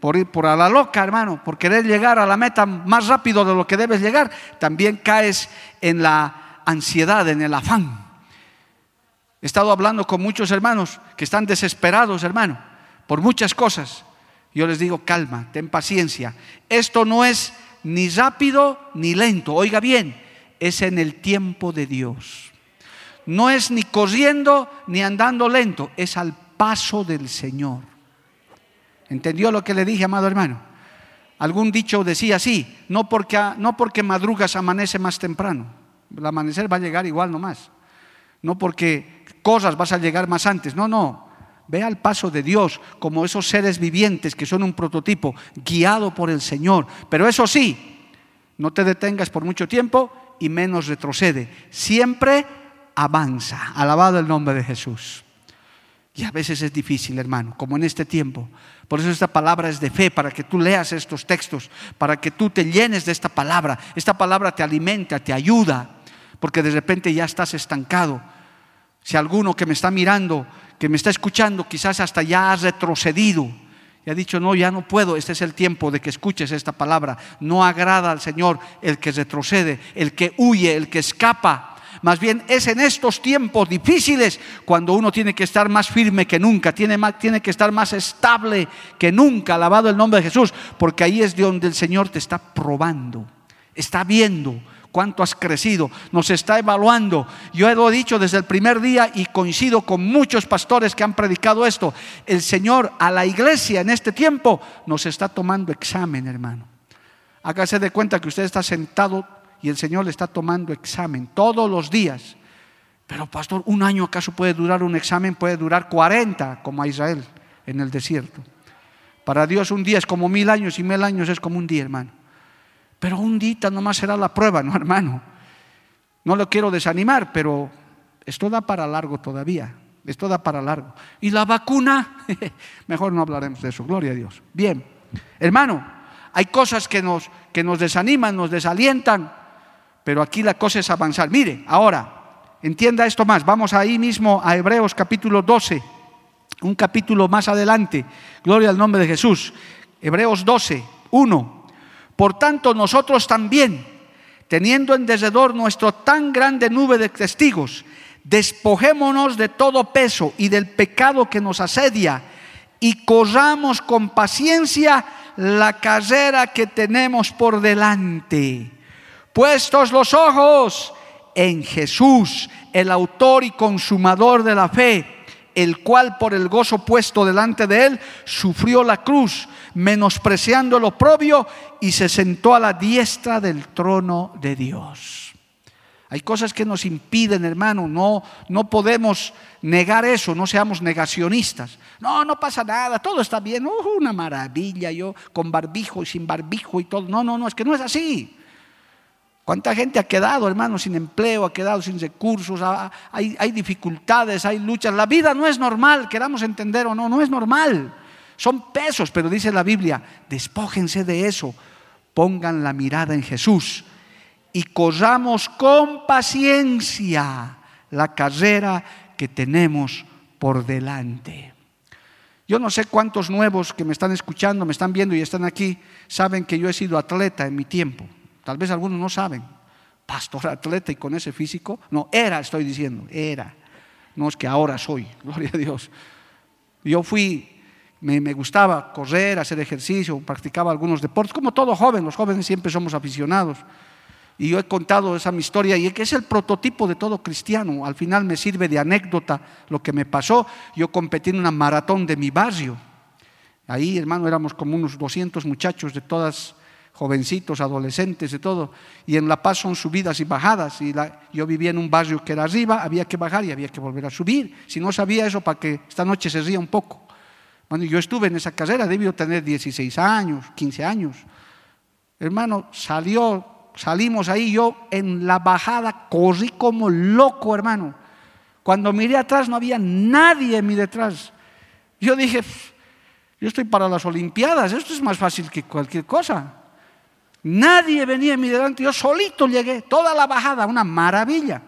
por ir por a la loca, hermano, por querer llegar a la meta más rápido de lo que debes llegar, también caes en la ansiedad, en el afán. He estado hablando con muchos hermanos que están desesperados, hermano, por muchas cosas. Yo les digo, calma, ten paciencia. Esto no es ni rápido ni lento. Oiga bien, es en el tiempo de Dios. No es ni corriendo ni andando lento, es al paso del Señor. ¿Entendió lo que le dije, amado hermano? Algún dicho decía así, no porque, no porque madrugas amanece más temprano, el amanecer va a llegar igual nomás. No porque cosas vas a llegar más antes, no, no. Ve al paso de Dios como esos seres vivientes que son un prototipo guiado por el Señor. Pero eso sí, no te detengas por mucho tiempo y menos retrocede. Siempre avanza. Alabado el nombre de Jesús. Y a veces es difícil, hermano, como en este tiempo. Por eso esta palabra es de fe, para que tú leas estos textos, para que tú te llenes de esta palabra. Esta palabra te alimenta, te ayuda, porque de repente ya estás estancado. Si alguno que me está mirando, que me está escuchando, quizás hasta ya has retrocedido y ha dicho, no, ya no puedo, este es el tiempo de que escuches esta palabra. No agrada al Señor el que retrocede, el que huye, el que escapa. Más bien es en estos tiempos difíciles cuando uno tiene que estar más firme que nunca, tiene, tiene que estar más estable que nunca, alabado el nombre de Jesús, porque ahí es de donde el Señor te está probando, está viendo cuánto has crecido, nos está evaluando. Yo lo he dicho desde el primer día y coincido con muchos pastores que han predicado esto. El Señor a la iglesia en este tiempo nos está tomando examen, hermano. Hágase de cuenta que usted está sentado y el Señor le está tomando examen todos los días. Pero pastor, ¿un año acaso puede durar un examen? Puede durar 40 como a Israel en el desierto. Para Dios un día es como mil años y mil años es como un día, hermano. Pero un día nomás será la prueba, ¿no, hermano? No lo quiero desanimar, pero esto da para largo todavía. Esto da para largo. Y la vacuna, mejor no hablaremos de eso, gloria a Dios. Bien, hermano, hay cosas que nos, que nos desaniman, nos desalientan, pero aquí la cosa es avanzar. Mire, ahora, entienda esto más. Vamos ahí mismo a Hebreos capítulo 12, un capítulo más adelante. Gloria al nombre de Jesús. Hebreos 12, 1. Por tanto, nosotros también, teniendo en derredor nuestro tan grande nube de testigos, despojémonos de todo peso y del pecado que nos asedia y corramos con paciencia la carrera que tenemos por delante. Puestos los ojos en Jesús, el autor y consumador de la fe el cual por el gozo puesto delante de él sufrió la cruz, menospreciando lo propio y se sentó a la diestra del trono de Dios. Hay cosas que nos impiden, hermano, no, no podemos negar eso, no seamos negacionistas. No, no pasa nada, todo está bien, uh, una maravilla, yo con barbijo y sin barbijo y todo. No, no, no, es que no es así. ¿Cuánta gente ha quedado, hermano, sin empleo, ha quedado sin recursos? Hay, hay, dificultades, hay luchas. La vida no es normal, queramos entender o no, no es normal. Son pesos, pero dice la Biblia, despójense de eso, pongan la mirada en Jesús y corramos con paciencia la carrera que tenemos por delante. Yo no sé cuántos nuevos que me están escuchando, me están viendo y están aquí, saben que yo he sido atleta en mi tiempo. Tal vez algunos no saben. Pastor atleta y con ese físico. No, era, estoy diciendo, era. No es que ahora soy, gloria a Dios. Yo fui, me, gustaba correr, hacer ejercicio, practicaba algunos deportes, como todo joven, los jóvenes siempre somos aficionados. Y yo he contado esa mi historia y que es el prototipo de todo cristiano. Al final me sirve de anécdota lo que me pasó. Yo competí en una maratón de mi barrio. Ahí, hermano, éramos como unos 200 muchachos de todas jovencitos, adolescentes, de todo. Y en La Paz son subidas y bajadas. Y yo vivía en un barrio que era arriba, había que bajar y había que volver a subir. Si no sabía eso, para que esta noche se ría un poco. Bueno, yo estuve en esa carrera, debió tener 16 años, 15 años. Hermano, salió, salimos ahí, yo en la bajada corrí como loco, hermano. Cuando miré atrás no había nadie en mi detrás. Yo dije, yo estoy para las Olimpiadas, esto es más fácil que cualquier cosa. Nadie venía en mi delante, yo solito llegué, toda la bajada, una maravilla.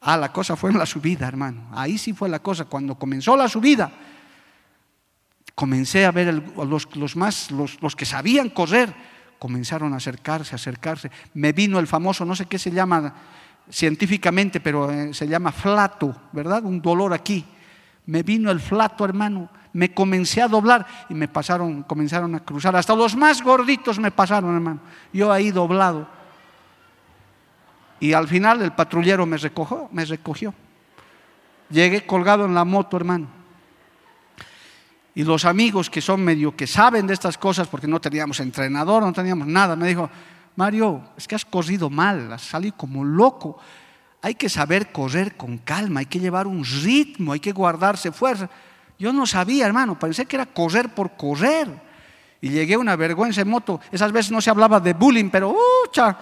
Ah, la cosa fue en la subida, hermano. Ahí sí fue la cosa. Cuando comenzó la subida, comencé a ver los, más, los, que sabían correr, comenzaron a acercarse, acercarse. Me vino el famoso, no sé qué se llama científicamente, pero eh, se llama flato, ¿verdad? Un dolor aquí. Me vino el flato, hermano. Me comencé a doblar y me pasaron, comenzaron a cruzar. Hasta los más gorditos me pasaron, hermano. Yo ahí doblado. Y al final el patrullero me recogió, me recogió. Llegué colgado en la moto, hermano. Y los amigos que son medio que saben de estas cosas, porque no teníamos entrenador, no teníamos nada, me dijo, Mario, es que has corrido mal, has salido como loco. Hay que saber correr con calma, hay que llevar un ritmo, hay que guardarse fuerza. Yo no sabía, hermano, pensé que era correr por correr. Y llegué a una vergüenza en moto. Esas veces no se hablaba de bullying, pero ¡ucha!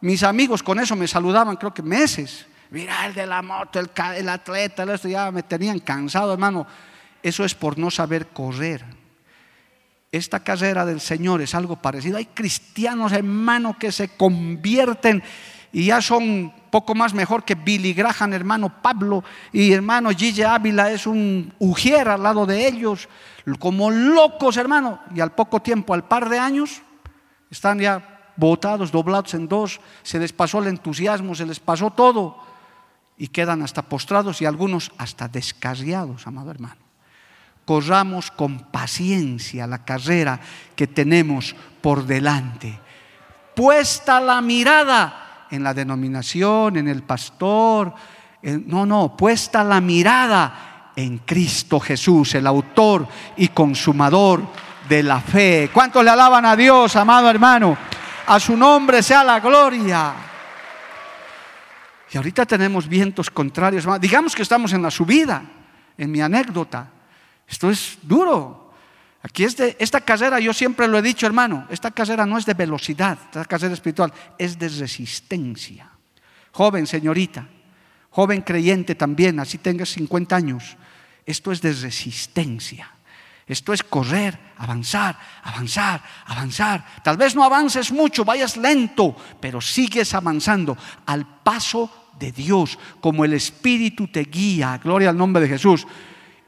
Mis amigos con eso me saludaban, creo que meses. Mira, el de la moto, el, el atleta, esto ya me tenían cansado, hermano. Eso es por no saber correr. Esta carrera del Señor es algo parecido. Hay cristianos, hermano, que se convierten y ya son poco más mejor que Billy Graham, hermano Pablo, y hermano Gigi Ávila es un ujier al lado de ellos, como locos, hermano. Y al poco tiempo, al par de años, están ya botados, doblados en dos, se les pasó el entusiasmo, se les pasó todo y quedan hasta postrados y algunos hasta descarriados, amado hermano. Corramos con paciencia la carrera que tenemos por delante. Puesta la mirada en la denominación, en el pastor, no, no, puesta la mirada en Cristo Jesús, el autor y consumador de la fe. ¿Cuántos le alaban a Dios, amado hermano? A su nombre sea la gloria. Y ahorita tenemos vientos contrarios. Digamos que estamos en la subida, en mi anécdota. Esto es duro. Aquí es de, esta carrera, yo siempre lo he dicho, hermano, esta carrera no es de velocidad, esta carrera espiritual es de resistencia. Joven, señorita, joven creyente también, así tengas 50 años, esto es de resistencia. Esto es correr, avanzar, avanzar, avanzar. Tal vez no avances mucho, vayas lento, pero sigues avanzando al paso de Dios, como el Espíritu te guía. Gloria al nombre de Jesús.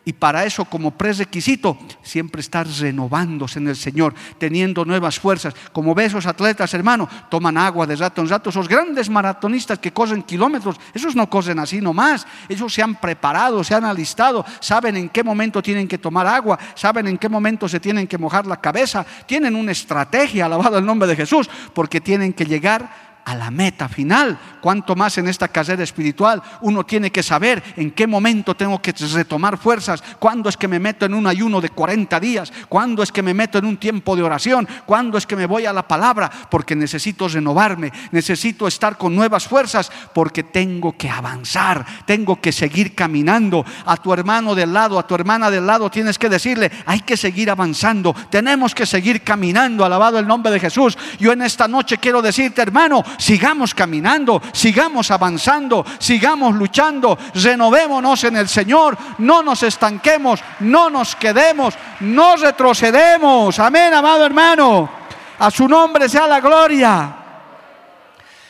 Y para eso, como prerequisito, siempre estar renovándose en el Señor, teniendo nuevas fuerzas. Como ves esos atletas, hermano, toman agua de rato en rato. Esos grandes maratonistas que corren kilómetros, esos no corren así nomás. Ellos se han preparado, se han alistado, saben en qué momento tienen que tomar agua, saben en qué momento se tienen que mojar la cabeza. Tienen una estrategia, alabado el nombre de Jesús, porque tienen que llegar a la meta final. Cuanto más en esta carrera espiritual uno tiene que saber en qué momento tengo que retomar fuerzas, cuándo es que me meto en un ayuno de 40 días, cuándo es que me meto en un tiempo de oración, cuándo es que me voy a la palabra, porque necesito renovarme, necesito estar con nuevas fuerzas, porque tengo que avanzar, tengo que seguir caminando. A tu hermano del lado, a tu hermana del lado, tienes que decirle, hay que seguir avanzando, tenemos que seguir caminando, alabado el nombre de Jesús. Yo en esta noche quiero decirte, hermano, sigamos caminando, sigamos avanzando, sigamos luchando, renovémonos en el Señor, no nos estanquemos, no nos quedemos, no retrocedemos. Amén, amado hermano. A su nombre sea la gloria.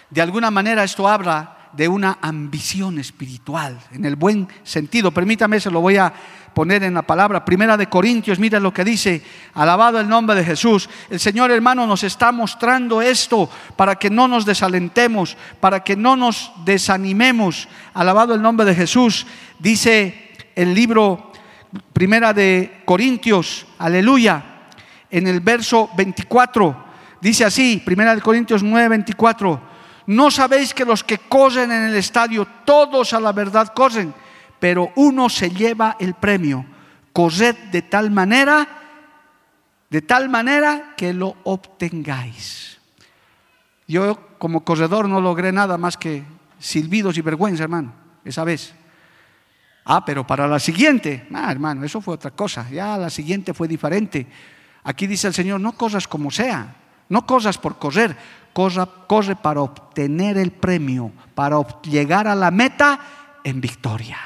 De alguna manera esto habla de una ambición espiritual, en el buen sentido. Permítame, se lo voy a poner en la palabra. Primera de Corintios, mira lo que dice, alabado el nombre de Jesús. El Señor hermano nos está mostrando esto para que no nos desalentemos, para que no nos desanimemos. Alabado el nombre de Jesús. Dice el libro Primera de Corintios, aleluya, en el verso 24, dice así, Primera de Corintios 9, 24, no sabéis que los que corren en el estadio, todos a la verdad corren pero uno se lleva el premio. Corred de tal manera, de tal manera que lo obtengáis. Yo como corredor no logré nada más que silbidos y vergüenza, hermano, esa vez. Ah, pero para la siguiente, ah, hermano, eso fue otra cosa. Ya la siguiente fue diferente. Aquí dice el Señor, no cosas como sea, no cosas por correr, corre para obtener el premio, para llegar a la meta en victoria.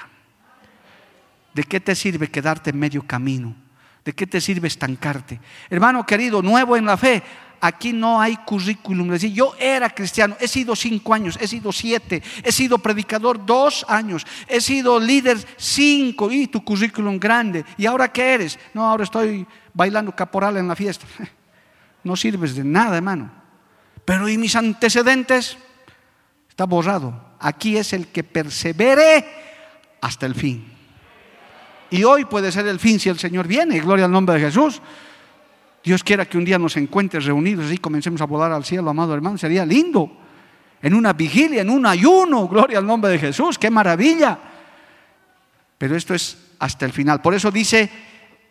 ¿De qué te sirve quedarte en medio camino? ¿De qué te sirve estancarte? Hermano querido, nuevo en la fe, aquí no hay currículum. Decir, yo era cristiano, he sido cinco años, he sido siete, he sido predicador dos años, he sido líder cinco, y tu currículum grande. ¿Y ahora qué eres? No, ahora estoy bailando caporal en la fiesta. No sirves de nada, hermano. Pero ¿y mis antecedentes? Está borrado. Aquí es el que persevere hasta el fin. Y hoy puede ser el fin si el Señor viene. Gloria al nombre de Jesús. Dios quiera que un día nos encuentres reunidos y comencemos a volar al cielo, amado hermano. Sería lindo. En una vigilia, en un ayuno. Gloria al nombre de Jesús. Qué maravilla. Pero esto es hasta el final. Por eso dice,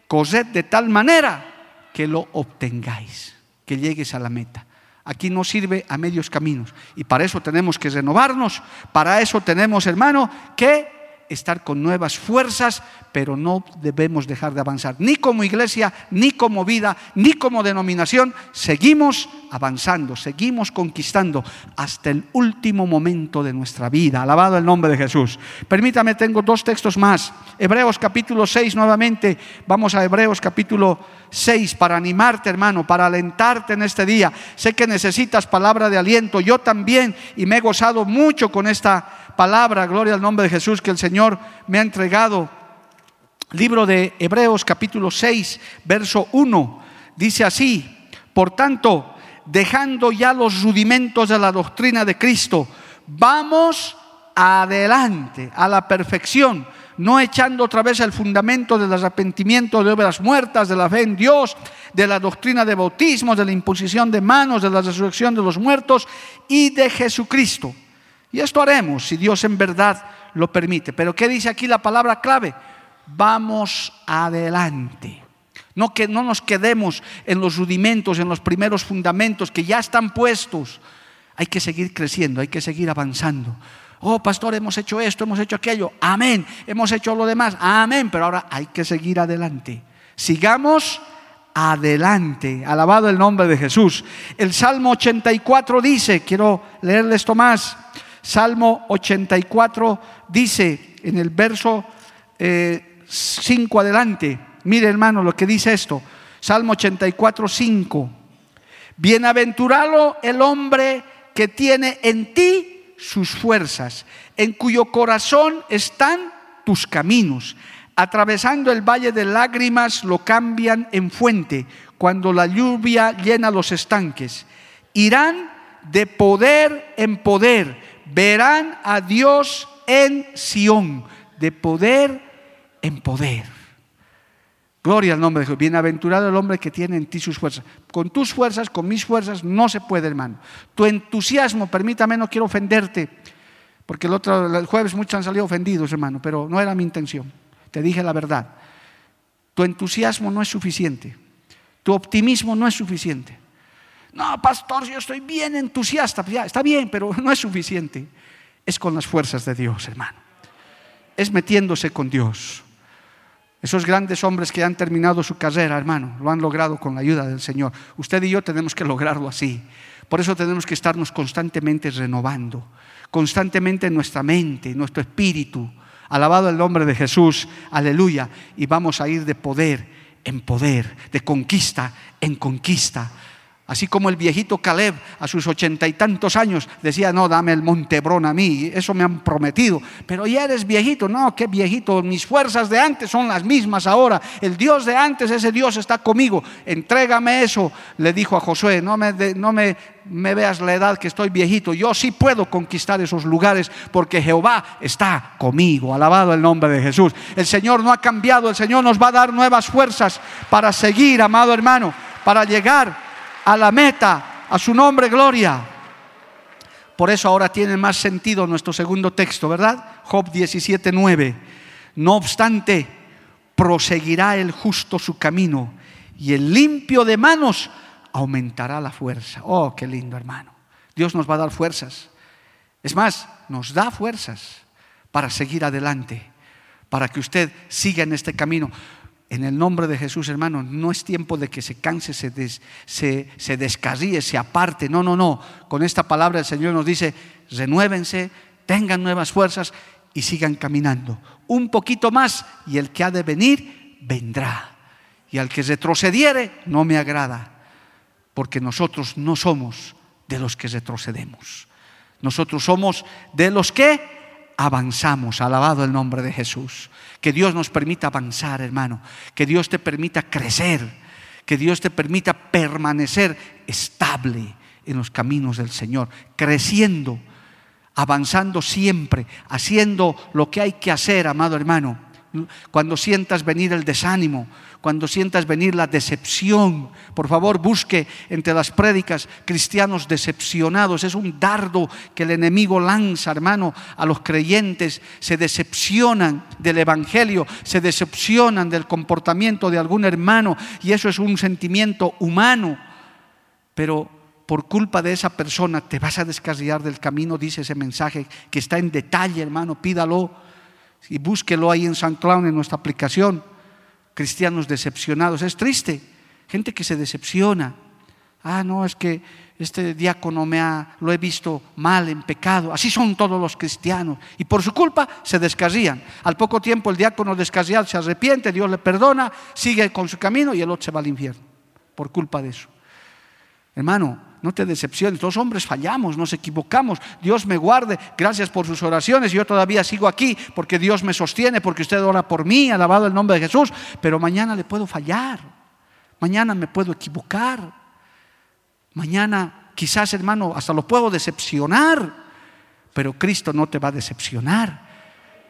cosed de tal manera que lo obtengáis, que llegues a la meta. Aquí no sirve a medios caminos. Y para eso tenemos que renovarnos. Para eso tenemos, hermano, que estar con nuevas fuerzas, pero no debemos dejar de avanzar. Ni como iglesia, ni como vida, ni como denominación. Seguimos avanzando, seguimos conquistando hasta el último momento de nuestra vida. Alabado el nombre de Jesús. Permítame, tengo dos textos más. Hebreos capítulo 6 nuevamente. Vamos a Hebreos capítulo 6 para animarte, hermano, para alentarte en este día. Sé que necesitas palabra de aliento. Yo también y me he gozado mucho con esta palabra, gloria al nombre de Jesús, que el Señor me ha entregado. Libro de Hebreos capítulo 6, verso 1, dice así, por tanto, dejando ya los rudimentos de la doctrina de Cristo, vamos adelante a la perfección, no echando otra vez el fundamento del arrepentimiento de obras muertas, de la fe en Dios, de la doctrina de bautismo, de la imposición de manos, de la resurrección de los muertos y de Jesucristo y esto haremos si Dios en verdad lo permite. Pero ¿qué dice aquí la palabra clave? Vamos adelante. No que no nos quedemos en los rudimentos, en los primeros fundamentos que ya están puestos. Hay que seguir creciendo, hay que seguir avanzando. Oh, pastor, hemos hecho esto, hemos hecho aquello. Amén. Hemos hecho lo demás. Amén. Pero ahora hay que seguir adelante. Sigamos adelante. Alabado el nombre de Jesús. El Salmo 84 dice, quiero leerle esto más. Salmo 84 dice en el verso 5 eh, adelante, mire hermano lo que dice esto, Salmo 84, 5, bienaventurado el hombre que tiene en ti sus fuerzas, en cuyo corazón están tus caminos. Atravesando el valle de lágrimas lo cambian en fuente cuando la lluvia llena los estanques. Irán de poder en poder verán a Dios en Sión, de poder en poder. Gloria al nombre de Dios. Bienaventurado el hombre que tiene en ti sus fuerzas. Con tus fuerzas, con mis fuerzas, no se puede, hermano. Tu entusiasmo, permítame, no quiero ofenderte, porque el, otro, el jueves muchos han salido ofendidos, hermano, pero no era mi intención. Te dije la verdad. Tu entusiasmo no es suficiente. Tu optimismo no es suficiente. No, pastor, yo estoy bien entusiasta. Ya, está bien, pero no es suficiente. Es con las fuerzas de Dios, hermano. Es metiéndose con Dios. Esos grandes hombres que han terminado su carrera, hermano, lo han logrado con la ayuda del Señor. Usted y yo tenemos que lograrlo así. Por eso tenemos que estarnos constantemente renovando, constantemente en nuestra mente, en nuestro espíritu. Alabado el nombre de Jesús, aleluya. Y vamos a ir de poder en poder, de conquista en conquista Así como el viejito Caleb a sus ochenta y tantos años decía, no, dame el Montebrón a mí, eso me han prometido. Pero ya eres viejito, no, qué viejito, mis fuerzas de antes son las mismas ahora. El Dios de antes, ese Dios está conmigo. Entrégame eso, le dijo a Josué, no me, no me, me veas la edad que estoy viejito, yo sí puedo conquistar esos lugares porque Jehová está conmigo. Alabado el nombre de Jesús. El Señor no ha cambiado, el Señor nos va a dar nuevas fuerzas para seguir, amado hermano, para llegar a la meta, a su nombre, gloria. Por eso ahora tiene más sentido nuestro segundo texto, ¿verdad? Job 17:9. No obstante, proseguirá el justo su camino y el limpio de manos aumentará la fuerza. Oh, qué lindo, hermano. Dios nos va a dar fuerzas. Es más, nos da fuerzas para seguir adelante, para que usted siga en este camino. En el nombre de Jesús, hermano, no es tiempo de que se canse, se, se, se descarríe, se aparte. No, no, no. Con esta palabra el Señor nos dice, renuévense, tengan nuevas fuerzas y sigan caminando. Un poquito más y el que ha de venir, vendrá. Y al que retrocediere, no me agrada. porque nosotros no somos de los que retrocedemos. Nosotros somos de los que avanzamos. Alabado el nombre de Jesús. Que Dios nos permita avanzar, hermano. Que Dios te permita crecer. Que Dios te permita permanecer estable en los caminos del Señor. Creciendo, avanzando siempre, haciendo lo que hay que hacer, amado hermano cuando sientas venir el desánimo, cuando sientas venir la decepción, por favor busque entre las prédicas cristianos decepcionados. Es un dardo que el enemigo lanza, hermano, a los creyentes. Se decepcionan del Evangelio, se decepcionan del comportamiento de algún hermano y eso es un sentimiento humano. Pero por culpa de esa persona te vas a descarriar del camino, dice ese mensaje que está en detalle, hermano, pídalo y búsquelo ahí en San Clown en nuestra aplicación. Cristianos decepcionados. Es triste. Gente que se decepciona. Ah, no, es que este diácono me ha, lo he visto mal, en pecado. Así son todos los cristianos. Y por su culpa se descarrían. Al poco tiempo el diácono descarriado se arrepiente, Dios le perdona, sigue con su camino y el otro se va al infierno. Por culpa de eso. Hermano, no te decepciones, los hombres fallamos, nos equivocamos, Dios me guarde, gracias por sus oraciones, yo todavía sigo aquí porque Dios me sostiene, porque usted ora por mí, alabado el nombre de Jesús, pero mañana le puedo fallar, mañana me puedo equivocar, mañana quizás hermano hasta lo puedo decepcionar, pero Cristo no te va a decepcionar.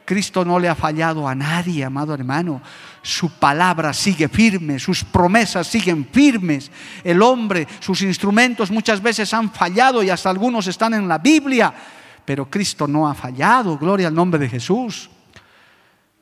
Cristo no le ha fallado a nadie, amado hermano. Su palabra sigue firme, sus promesas siguen firmes. El hombre, sus instrumentos muchas veces han fallado y hasta algunos están en la Biblia, pero Cristo no ha fallado. Gloria al nombre de Jesús.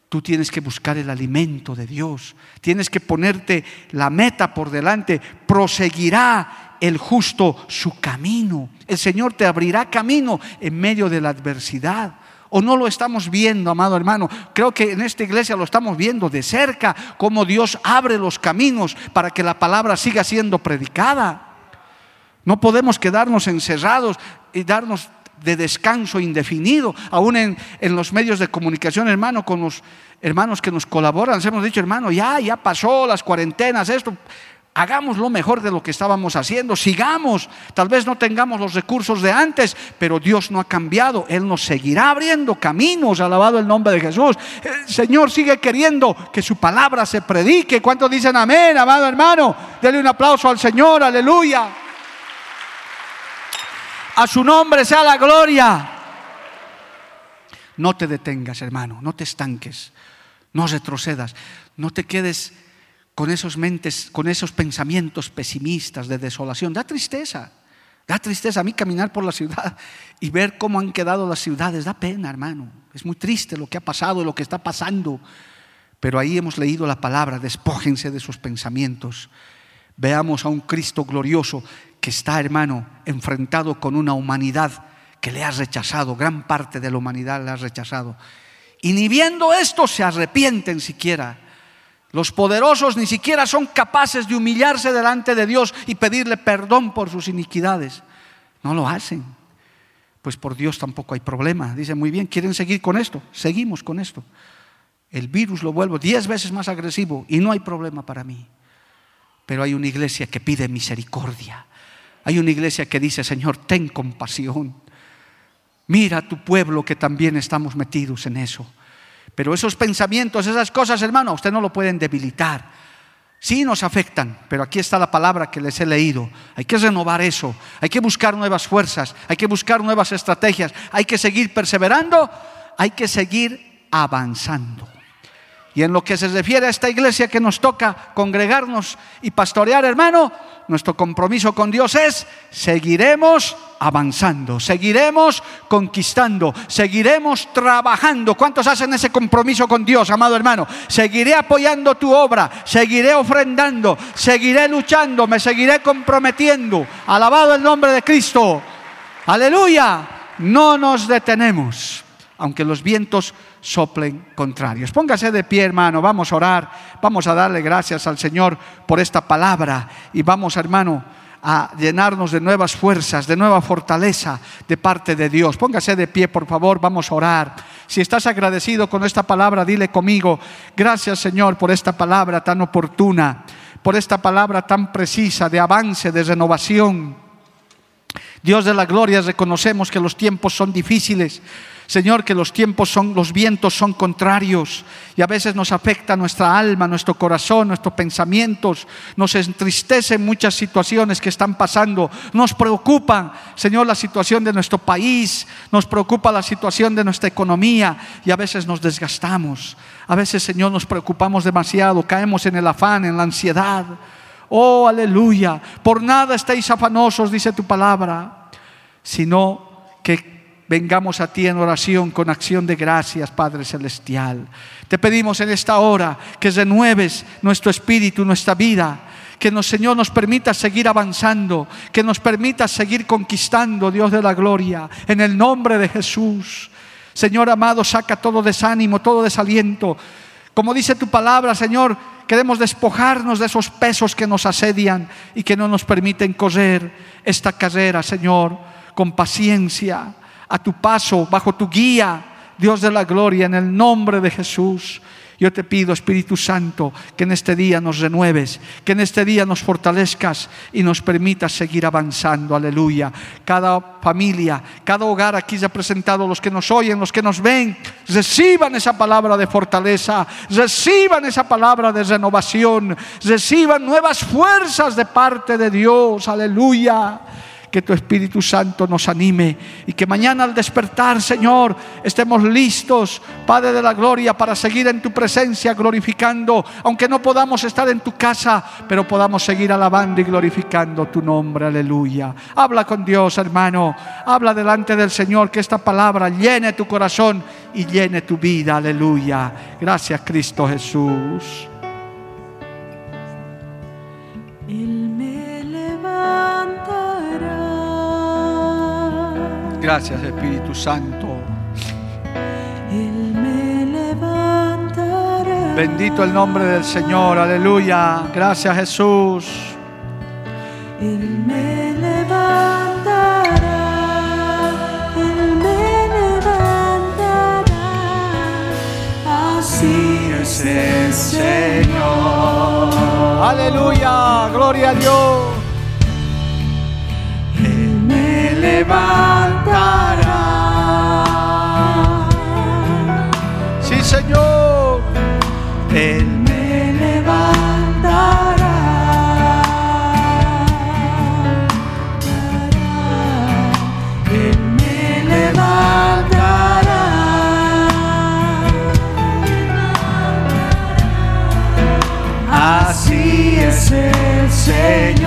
Tú tienes que buscar el alimento de Dios. Tienes que ponerte la meta por delante. Proseguirá el justo su camino. El Señor te abrirá camino en medio de la adversidad. ¿O no lo estamos viendo, amado hermano? Creo que en esta iglesia lo estamos viendo de cerca, cómo Dios abre los caminos para que la palabra siga siendo predicada. No podemos quedarnos encerrados y darnos de descanso indefinido, aún en, los medios de comunicación, hermano, con los hermanos que nos colaboran. hemos dicho, hermano, ya, ya pasó las cuarentenas, esto hagamos lo mejor de lo que estábamos haciendo, sigamos, tal vez no tengamos los recursos de antes, pero Dios no ha cambiado, Él nos seguirá abriendo caminos, alabado el nombre de Jesús. El Señor sigue queriendo que su palabra se predique. ¿Cuántos dicen amén, amado hermano? Dele un aplauso al Señor, aleluya. A su nombre sea la gloria. No te detengas, hermano, no te estanques, no retrocedas, no te quedes con esos mentes, con esos pensamientos pesimistas de desolación. Da tristeza, da tristeza a mí caminar por la ciudad y ver cómo han quedado las ciudades. Da pena, hermano. Es muy triste lo que ha pasado lo que está pasando. Pero ahí hemos leído la palabra, despójense de sus pensamientos. Veamos a un Cristo glorioso que está, hermano, enfrentado con una humanidad que le ha rechazado, gran parte de la humanidad le ha rechazado. Y ni viendo esto se arrepienten siquiera los poderosos ni siquiera son capaces de humillarse delante de Dios y pedirle perdón por sus iniquidades. No lo hacen. Pues por Dios tampoco hay problema. Dicen, muy bien, ¿quieren seguir con esto? Seguimos con esto. El virus lo vuelvo diez veces más agresivo y no hay problema para mí. Pero hay una iglesia que pide misericordia. Hay una iglesia que dice, Señor, ten compasión. Mira a tu pueblo que también estamos metidos en eso. Pero esos pensamientos, esas cosas, hermano, usted no lo pueden debilitar. Sí nos afectan, pero aquí está la palabra que les he leído. Hay que renovar eso, hay que buscar nuevas fuerzas, hay que buscar nuevas estrategias, hay que seguir perseverando, hay que seguir avanzando. Y en lo que se refiere a esta iglesia que nos toca congregarnos y pastorear, hermano, nuestro compromiso con Dios es, seguiremos avanzando, seguiremos conquistando, seguiremos trabajando. ¿Cuántos hacen ese compromiso con Dios, amado hermano? Seguiré apoyando tu obra, seguiré ofrendando, seguiré luchando, me seguiré comprometiendo. Alabado el nombre de Cristo. Aleluya. No nos detenemos, aunque los vientos soplen contrarios. Póngase de pie, hermano, vamos a orar, vamos a darle gracias al Señor por esta palabra y vamos, hermano, a llenarnos de nuevas fuerzas, de nueva fortaleza de parte de Dios. Póngase de pie, por favor, vamos a orar. Si estás agradecido con esta palabra, dile conmigo, gracias Señor por esta palabra tan oportuna. por esta palabra tan precisa de avance, de renovación. Dios de la gloria, reconocemos que los tiempos son difíciles, Señor, que los tiempos son, los vientos son contrarios y a veces nos afecta nuestra alma, nuestro corazón, nuestros pensamientos, nos entristecen muchas situaciones que están pasando, nos preocupan, Señor, la situación de nuestro país, nos preocupa la situación de nuestra economía y a veces nos desgastamos, a veces, Señor, nos preocupamos demasiado, caemos en el afán, en la ansiedad. Oh, aleluya, por nada estáis afanosos, dice tu palabra, sino que vengamos a ti en oración con acción de gracias, Padre Celestial. Te pedimos en esta hora que renueves nuestro espíritu, nuestra vida, que nos, Señor, nos permita seguir avanzando, que nos permita seguir conquistando, Dios de la gloria, en el nombre de Jesús. Señor amado, saca todo desánimo, todo desaliento. Como dice tu palabra, Señor, queremos despojarnos de esos pesos que nos asedian y que no nos permiten correr esta carrera, Señor, con paciencia a tu paso, bajo tu guía, Dios de la gloria, en el nombre de Jesús. Yo te pido, Espíritu Santo, que en este día nos renueves, que en este día nos fortalezcas y nos permitas seguir avanzando. Aleluya. Cada familia, cada hogar aquí representado, los que nos oyen, los que nos ven, reciban esa palabra de fortaleza, reciban esa palabra de renovación, reciban nuevas fuerzas de parte de Dios. Aleluya que tu Espíritu Santo nos anime y que mañana al despertar, Señor, estemos listos, Padre de la Gloria, para seguir en tu presencia glorificando, aunque no podamos estar en tu casa, pero podamos seguir alabando y glorificando tu nombre, aleluya. Habla con Dios, hermano, habla delante del Señor, que esta palabra llene tu corazón y llene tu vida, aleluya. Gracias, Cristo Jesús. Gracias Espíritu Santo. Él me levantará. Bendito el nombre del Señor, aleluya. Gracias Jesús. Él me levantará. Él me levantará. Así es el Señor. Aleluya, gloria a Dios. Levantará. Sí, Señor. Él me levantará. Él me levantará. Así es el Señor.